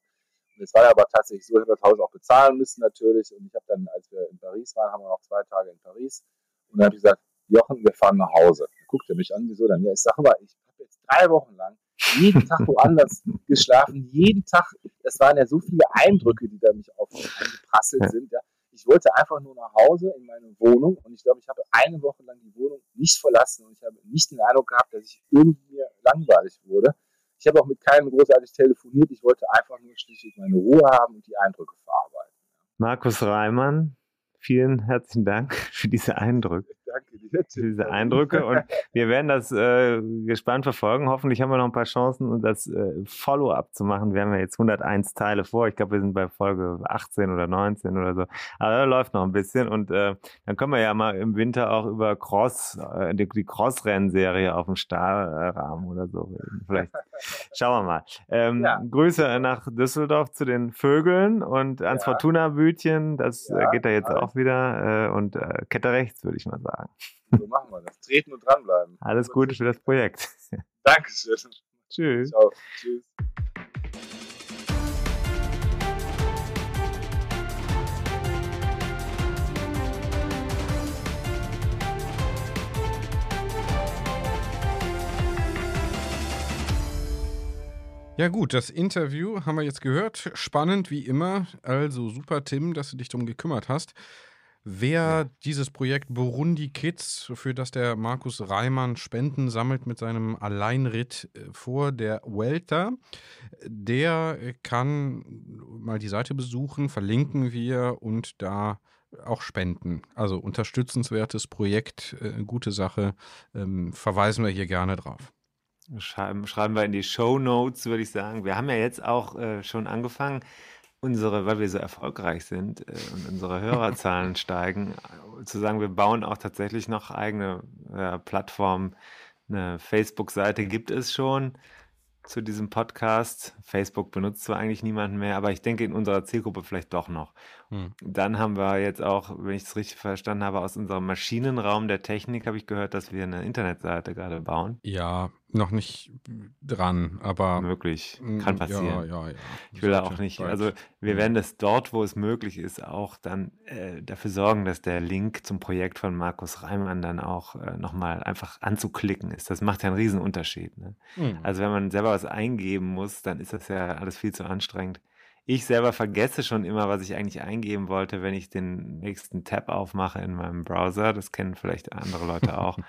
D: Und es war aber tatsächlich so, ich habe das Haus auch bezahlen müssen natürlich. Und ich habe dann, als wir in Paris waren, haben wir noch zwei Tage in Paris. Und dann habe ich gesagt, Jochen, wir fahren nach Hause. Dann guckt er mich an, wieso dann? Ja, ich sage mal, ich habe jetzt drei Wochen lang jeden Tag woanders (laughs) geschlafen, jeden Tag. Das waren ja so viele Eindrücke, die da mich auf mich eingeprasselt sind. Ja. Ich wollte einfach nur nach Hause in meine Wohnung und ich glaube, ich habe eine Woche lang die Wohnung nicht verlassen und ich habe nicht den Eindruck gehabt, dass ich irgendwie langweilig wurde. Ich habe auch mit keinem großartig telefoniert. Ich wollte einfach nur schließlich meine Ruhe haben und die Eindrücke verarbeiten.
A: Markus Reimann, vielen herzlichen Dank für diese Eindrücke.
D: Danke dir.
A: Für (laughs) diese Eindrücke (laughs) und wir werden das äh, gespannt verfolgen. Hoffentlich haben wir noch ein paar Chancen, um das äh, Follow-up zu machen. Wir haben ja jetzt 101 Teile vor. Ich glaube, wir sind bei Folge 18 oder 19 oder so. Aber da läuft noch ein bisschen und äh, dann können wir ja mal im Winter auch über Cross, äh, die, die Cross-Rennserie auf dem Stahlrahmen oder so reden. Vielleicht (laughs) schauen wir mal. Ähm,
D: Ja.
A: Grüße nach Düsseldorf zu den Vögeln und ans
D: Ja.
A: Fortuna-Bütchen. Das äh,
D: Ja,
A: geht da jetzt
D: alles.
A: auch wieder. Äh, und äh, Kette rechts, würde ich mal sagen.
D: So machen wir das. Treten und dranbleiben.
A: Alles Gute für das Projekt. (laughs)
D: Dankeschön.
A: Tschüss.
D: Ciao. Tschüss.
B: Ja gut, das Interview haben wir jetzt gehört. Spannend wie immer. Also super, Tim, dass du dich darum gekümmert hast. Wer dieses Projekt Burundi Kids, für das der Markus Reimann Spenden sammelt mit seinem Alleinritt äh, vor der Welter, der kann mal die Seite besuchen, verlinken wir und da auch spenden. Also unterstützenswertes Projekt, äh, gute Sache, ähm, verweisen wir hier gerne drauf.
A: Schreiben, schreiben wir in die Show Notes, würde ich sagen. Wir haben ja jetzt auch äh, schon angefangen, unsere, weil wir so erfolgreich sind äh, und unsere Hörerzahlen (laughs) steigen, zu sagen, wir bauen auch tatsächlich noch eigene äh, Plattformen. Eine Facebook-Seite gibt es schon zu diesem Podcast. Facebook benutzt zwar eigentlich niemand mehr, aber ich denke in unserer Zielgruppe vielleicht doch noch.
B: Hm.
A: Dann haben wir jetzt auch, wenn ich es richtig verstanden habe, aus unserem Maschinenraum der Technik habe ich gehört, dass wir eine Internetseite gerade bauen.
B: Ja, noch nicht dran, aber
A: Möglich,
B: Mm,
A: kann passieren.
B: Ja, ja, ja.
A: Ich will da auch nicht,
B: bald.
A: also wir werden das dort, wo es möglich ist, auch dann äh, dafür sorgen, dass der Link zum Projekt von Markus Reimann dann auch äh, nochmal einfach anzuklicken ist. Das macht ja einen riesen Unterschied. Ne?
B: Mhm.
A: Also wenn man selber was eingeben muss, dann ist das ja alles viel zu anstrengend. Ich selber vergesse schon immer, was ich eigentlich eingeben wollte, wenn ich den nächsten Tab aufmache in meinem Browser. Das kennen vielleicht andere Leute auch. (laughs)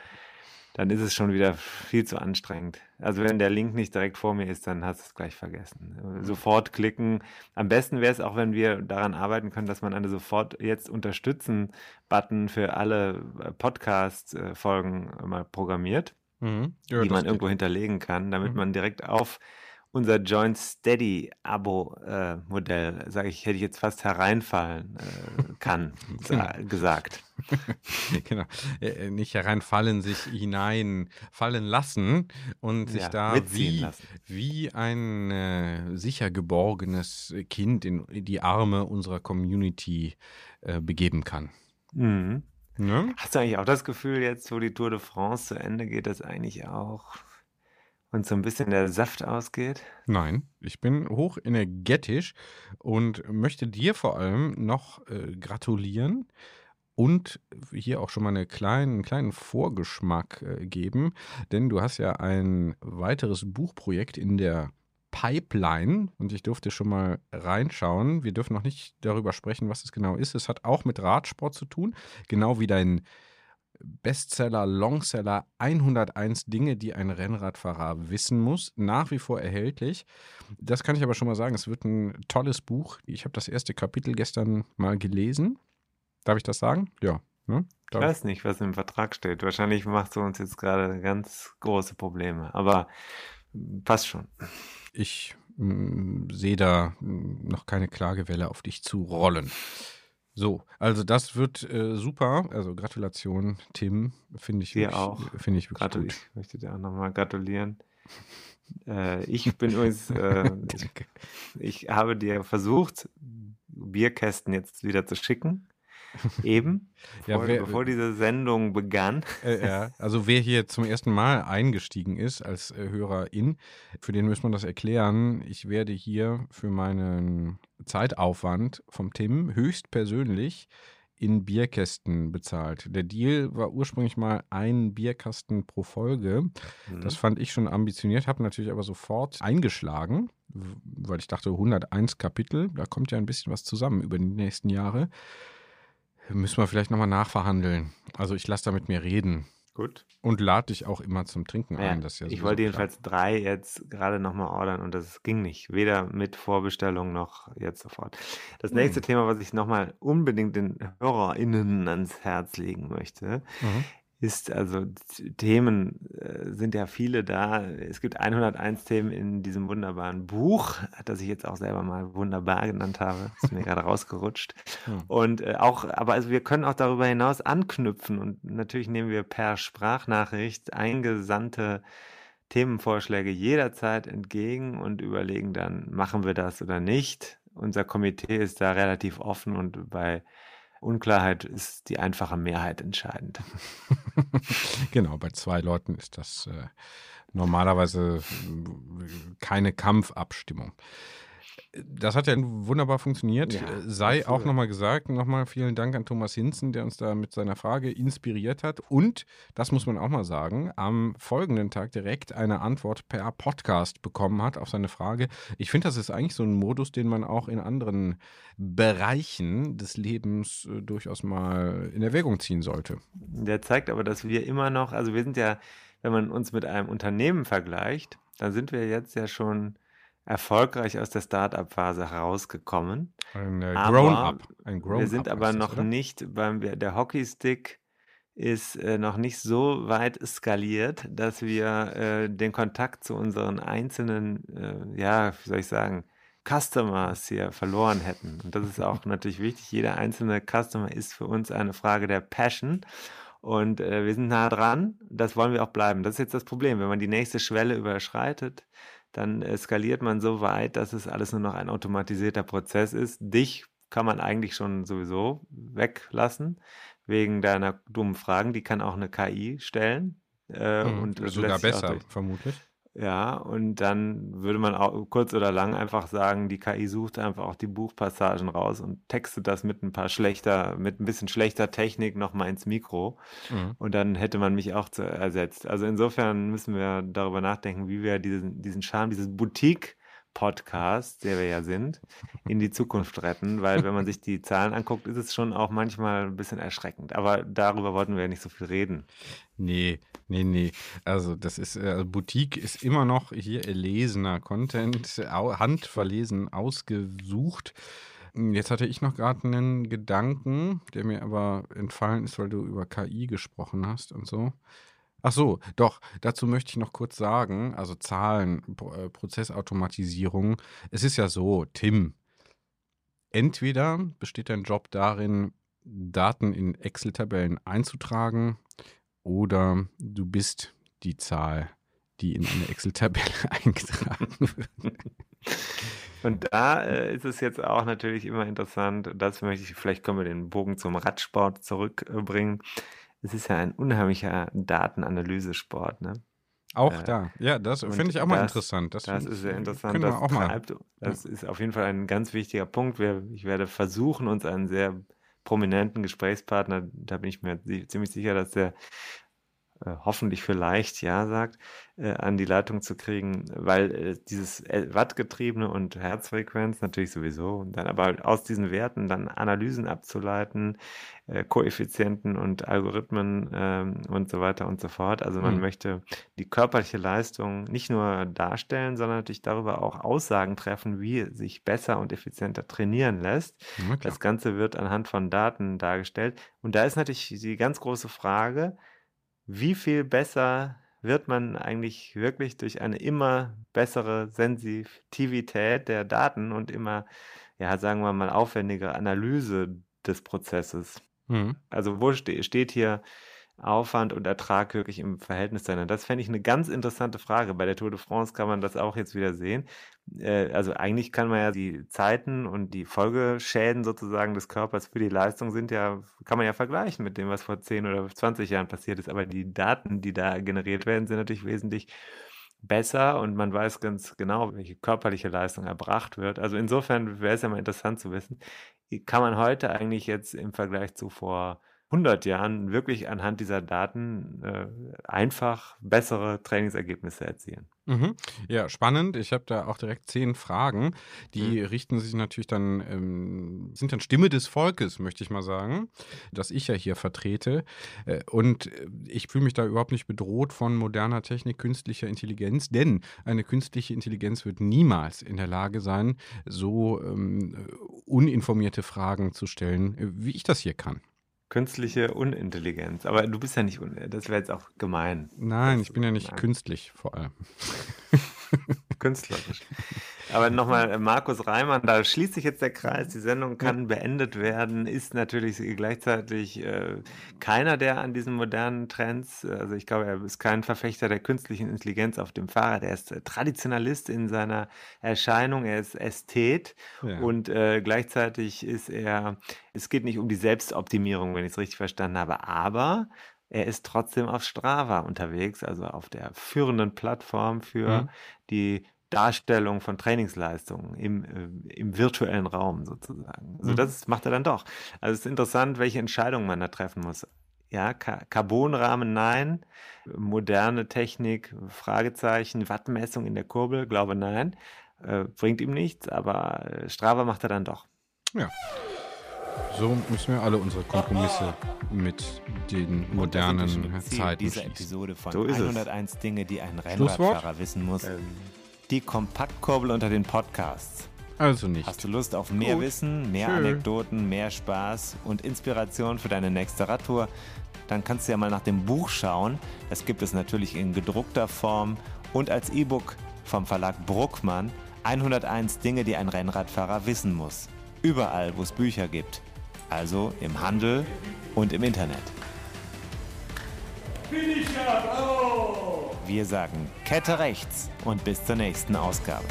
A: Dann ist es schon wieder viel zu anstrengend. Also wenn der Link nicht direkt vor mir ist, dann hast du es gleich vergessen. Sofort klicken. Am besten wäre es auch, wenn wir daran arbeiten können, dass man eine sofort jetzt unterstützen Button für alle äh, Podcast-Folgen mal programmiert
B: Mhm. Ja,
A: die man
B: geht.
A: irgendwo hinterlegen kann, damit
B: Mhm.
A: man direkt auf unser Joint Steady Abo-Modell, sage ich, hätte ich jetzt fast hereinfallen äh, kann, (laughs) sa gesagt. (laughs)
B: genau. Äh, äh, Nicht hereinfallen, sich hineinfallen lassen und sich
A: Ja,
B: da wie,
A: lassen.
B: wie ein äh, sicher geborgenes Kind in, in die Arme unserer Community äh, begeben kann.
A: Mhm.
B: Ne?
A: Hast du eigentlich auch das Gefühl, jetzt, wo die Tour de France zu Ende geht, dass eigentlich auch uns so ein bisschen der Saft ausgeht?
B: Nein, ich bin hoch energetisch und möchte dir vor allem noch äh, gratulieren und hier auch schon mal eine kleinen, einen kleinen Vorgeschmack äh, geben, denn du hast ja ein weiteres Buchprojekt in der Pipeline und ich durfte schon mal reinschauen. Wir dürfen noch nicht darüber sprechen, was es genau ist. Es hat auch mit Radsport zu tun, genau wie dein Bestseller, Longseller 101 Dinge, die ein Rennradfahrer wissen muss, nach wie vor erhältlich. Das kann ich aber schon mal sagen, es wird ein tolles Buch. Ich habe das erste Kapitel gestern mal gelesen. Darf ich das sagen? Ja. Ne?
A: Ich weiß nicht, was im Vertrag steht. Wahrscheinlich machst du uns jetzt gerade ganz große Probleme, aber passt schon.
B: Ich mm, sehe da mm, noch keine Klagewelle auf dich zu rollen. So, also das wird äh, super. Also Gratulation, Tim. Finde ich,
A: Dir
B: wirklich-
A: auch.
B: Finde ich wirklich
A: Gratul
B: gut.
A: ich möchte dir auch nochmal gratulieren. Äh, ich bin übrigens, (laughs) äh, ich, ich habe dir versucht, Bierkästen jetzt wieder zu schicken. (laughs) Eben,
B: Ja,
A: bevor,
B: wer-
A: bevor diese Sendung begann.
B: Äh, ja, also wer hier zum ersten Mal eingestiegen ist als äh, Hörerin, für den muss man das erklären. Ich werde hier für meinen Zeitaufwand vom Tim höchstpersönlich in Bierkästen bezahlt. Der Deal war ursprünglich mal ein Bierkasten pro Folge.
A: Mhm.
B: Das fand ich schon ambitioniert, habe natürlich aber sofort eingeschlagen, weil ich dachte, 101 Kapitel, da kommt ja ein bisschen was zusammen über die nächsten Jahre. Müssen wir vielleicht nochmal nachverhandeln. Also ich lasse da mit mir reden.
A: Gut.
B: Und lade dich auch immer zum Trinken
A: Ja,
B: ein. Das ja
A: ich wollte
B: klar.
A: jedenfalls drei jetzt gerade nochmal ordern und das ging nicht. Weder mit Vorbestellung noch jetzt sofort. Das nächste
B: Hm.
A: Thema, was ich nochmal unbedingt den HörerInnen ans Herz legen möchte,
B: Mhm.
A: Ist also Themen äh, sind ja viele da. Es gibt 101 Themen in diesem wunderbaren Buch, das ich jetzt auch selber mal wunderbar genannt habe. Ist mir gerade rausgerutscht.
B: Hm.
A: Und äh, auch, aber also wir können auch darüber hinaus anknüpfen und natürlich nehmen wir per Sprachnachricht eingesandte Themenvorschläge jederzeit entgegen und überlegen dann, machen wir das oder nicht. Unser Komitee ist da relativ offen und bei Unklarheit ist die einfache Mehrheit entscheidend. (laughs)
B: genau, bei zwei Leuten ist das äh, normalerweise äh, keine Kampfabstimmung. Das hat ja wunderbar funktioniert.
A: Ja,
B: Äh, Sei auch nochmal gesagt, nochmal vielen Dank an Thomas Hinzen, der uns da mit seiner Frage inspiriert hat. Und, das muss man auch mal sagen, am folgenden Tag direkt eine Antwort per Podcast bekommen hat auf seine Frage. Ich finde, das ist eigentlich so ein Modus, den man auch in anderen Bereichen des Lebens äh, durchaus mal in Erwägung ziehen sollte.
A: Der zeigt aber, dass wir immer noch, also wir sind ja, wenn man uns mit einem Unternehmen vergleicht, dann sind wir jetzt ja schon erfolgreich aus der Start-up-Phase herausgekommen.
B: Ein äh, Grown-up. Grown
A: Wir sind aber
B: das,
A: noch
B: oder?
A: nicht beim, der Hockeystick ist äh, noch nicht so weit skaliert, dass wir äh, den Kontakt zu unseren einzelnen, äh, ja, wie soll ich sagen, Customers hier verloren hätten. Und das ist (laughs) auch natürlich wichtig. Jeder einzelne Customer ist für uns eine Frage der Passion. Und äh, wir sind nah dran. Das wollen wir auch bleiben. Das ist jetzt das Problem. Wenn man die nächste Schwelle überschreitet, dann skaliert man so weit, dass es alles nur noch ein automatisierter Prozess ist. Dich kann man eigentlich schon sowieso weglassen, wegen deiner dummen Fragen. Die kann auch eine KI stellen. Äh,
B: Mhm,
A: und
B: sogar besser, vermutlich.
A: Ja, und dann würde man auch kurz oder lang einfach sagen, die KI sucht einfach auch die Buchpassagen raus und textet das mit ein paar schlechter, mit ein bisschen schlechter Technik nochmal ins Mikro.
B: Mhm.
A: Und dann hätte man mich auch zu, ersetzt. Also insofern müssen wir darüber nachdenken, wie wir diesen, diesen Charme, dieses Boutique-Podcast, der wir ja sind, in die Zukunft retten. Weil wenn man sich die Zahlen anguckt, ist es schon auch manchmal ein bisschen erschreckend. Aber darüber wollten wir ja nicht so viel reden.
B: Nee, nee, nee. Also das ist, äh, Boutique ist immer noch hier erlesener Content, handverlesen, ausgesucht. Jetzt hatte ich noch gerade einen Gedanken, der mir aber entfallen ist, weil du über KI gesprochen hast und so. Ach so, doch, dazu möchte ich noch kurz sagen, also Zahlen, äh, Prozessautomatisierung. Es ist ja so, Tim, entweder besteht dein Job darin, Daten in Excel-Tabellen einzutragen, oder du bist die Zahl, die in eine Excel-Tabelle (laughs) eingetragen wird.
A: Und da äh, ist es jetzt auch natürlich immer interessant, das möchte ich, vielleicht können wir den Bogen zum Radsport zurückbringen. Es ist ja ein unheimlicher Datenanalysesport, ne?
B: Auch
A: Äh,
B: da. Ja, das finde ich auch mal
A: das-
B: interessant. Das,
A: Das ist sehr interessant. Das
B: auch mal.
A: treibt, das ist auf jeden Fall ein ganz wichtiger Punkt. Wir, ich werde versuchen, uns einen sehr prominenten Gesprächspartner, da bin ich mir ziemlich sicher, dass der äh, hoffentlich vielleicht ja sagt, äh, an die Leitung zu kriegen, weil äh, dieses Wattgetriebene und Herzfrequenz natürlich sowieso, und dann aber halt aus diesen Werten dann Analysen abzuleiten, äh, Koeffizienten und Algorithmen ähm, und so weiter und so fort. Also man
B: Mhm.
A: möchte die körperliche Leistung nicht nur darstellen, sondern natürlich darüber auch Aussagen treffen, wie sich besser und effizienter trainieren lässt.
B: Klar.
A: Das Ganze wird anhand von Daten dargestellt. Und da ist natürlich die ganz große Frage, wie viel besser wird man eigentlich wirklich durch eine immer bessere Sensitivität der Daten und immer, ja, sagen wir mal, aufwendige Analyse des Prozesses?
B: Mhm.
A: Also wo ste steht hier Aufwand und Ertrag wirklich im Verhältnis zueinander? Das fände ich eine ganz interessante Frage. Bei der Tour de France kann man das auch jetzt wieder sehen. Äh, also eigentlich kann man ja die Zeiten und die Folgeschäden sozusagen des Körpers für die Leistung sind ja, kann man ja vergleichen mit dem, was vor 10 oder 20 Jahren passiert ist. Aber die Daten, die da generiert werden, sind natürlich wesentlich besser und man weiß ganz genau, welche körperliche Leistung erbracht wird. Also insofern wäre es ja mal interessant zu wissen, kann man heute eigentlich jetzt im Vergleich zu vor 100 Jahren wirklich anhand dieser Daten äh, einfach bessere Trainingsergebnisse erzielen.
B: Mhm. Ja, spannend. Ich habe da auch direkt zehn Fragen. Die
A: Mhm.
B: richten sich natürlich dann, ähm, sind dann Stimme des Volkes, möchte ich mal sagen, das ich ja hier vertrete. Äh, und äh, ich fühle mich da überhaupt nicht bedroht von moderner Technik, künstlicher Intelligenz, denn eine künstliche Intelligenz wird niemals in der Lage sein, so ähm, uninformierte Fragen zu stellen, äh, wie ich das hier kann.
A: Künstliche Unintelligenz. Aber du bist ja nicht, un das wäre jetzt auch gemein.
B: Nein,
A: Das-
B: ich bin ja nicht
A: nein.
B: künstlich vor allem. (laughs)
A: Künstlerisch. Aber nochmal, äh, Markus Reimann, da schließt sich jetzt der Kreis. Die Sendung kann beendet werden, ist natürlich gleichzeitig äh, keiner der an diesen modernen Trends. Also ich glaube, er ist kein Verfechter der künstlichen Intelligenz auf dem Fahrrad. Er ist äh, Traditionalist in seiner Erscheinung. Er ist Ästhet
B: Ja.
A: und äh, gleichzeitig ist er, es geht nicht um die Selbstoptimierung, wenn ich es richtig verstanden habe, aber er ist trotzdem auf Strava unterwegs, also auf der führenden Plattform für
B: Mhm.
A: die Darstellung von Trainingsleistungen im, äh, im virtuellen Raum sozusagen. Also
B: Mhm.
A: das macht er dann doch. Also es ist interessant, welche Entscheidungen man da treffen muss. Ja, Ca- Carbonrahmen nein, moderne Technik, Fragezeichen, Wattmessung in der Kurbel, glaube nein, äh, bringt ihm nichts, aber äh, Strava macht er dann doch.
B: So müssen wir alle unsere Kompromisse mit den modernen
C: Ziel
B: Zeiten
C: dieser. Episode von
A: So ist es.
C: 101 Dinge, die ein
B: Schlusswort?
C: Rennradfahrer wissen muss.
A: Ähm,
C: Die Kompaktkurbel unter den Podcasts.
B: Also nicht.
C: Hast du Lust auf mehr
B: Gut.
C: Wissen, mehr
B: Tschö.
C: Anekdoten, mehr Spaß und Inspiration für deine nächste Radtour? Dann kannst du ja mal nach dem Buch schauen. Das gibt es natürlich in gedruckter Form und als E-Book vom Verlag Bruckmann. 101 Dinge, die ein Rennradfahrer wissen muss. Überall, wo es Bücher gibt. Also im Handel und im Internet. Wir sagen Kette rechts und bis zur nächsten Ausgabe.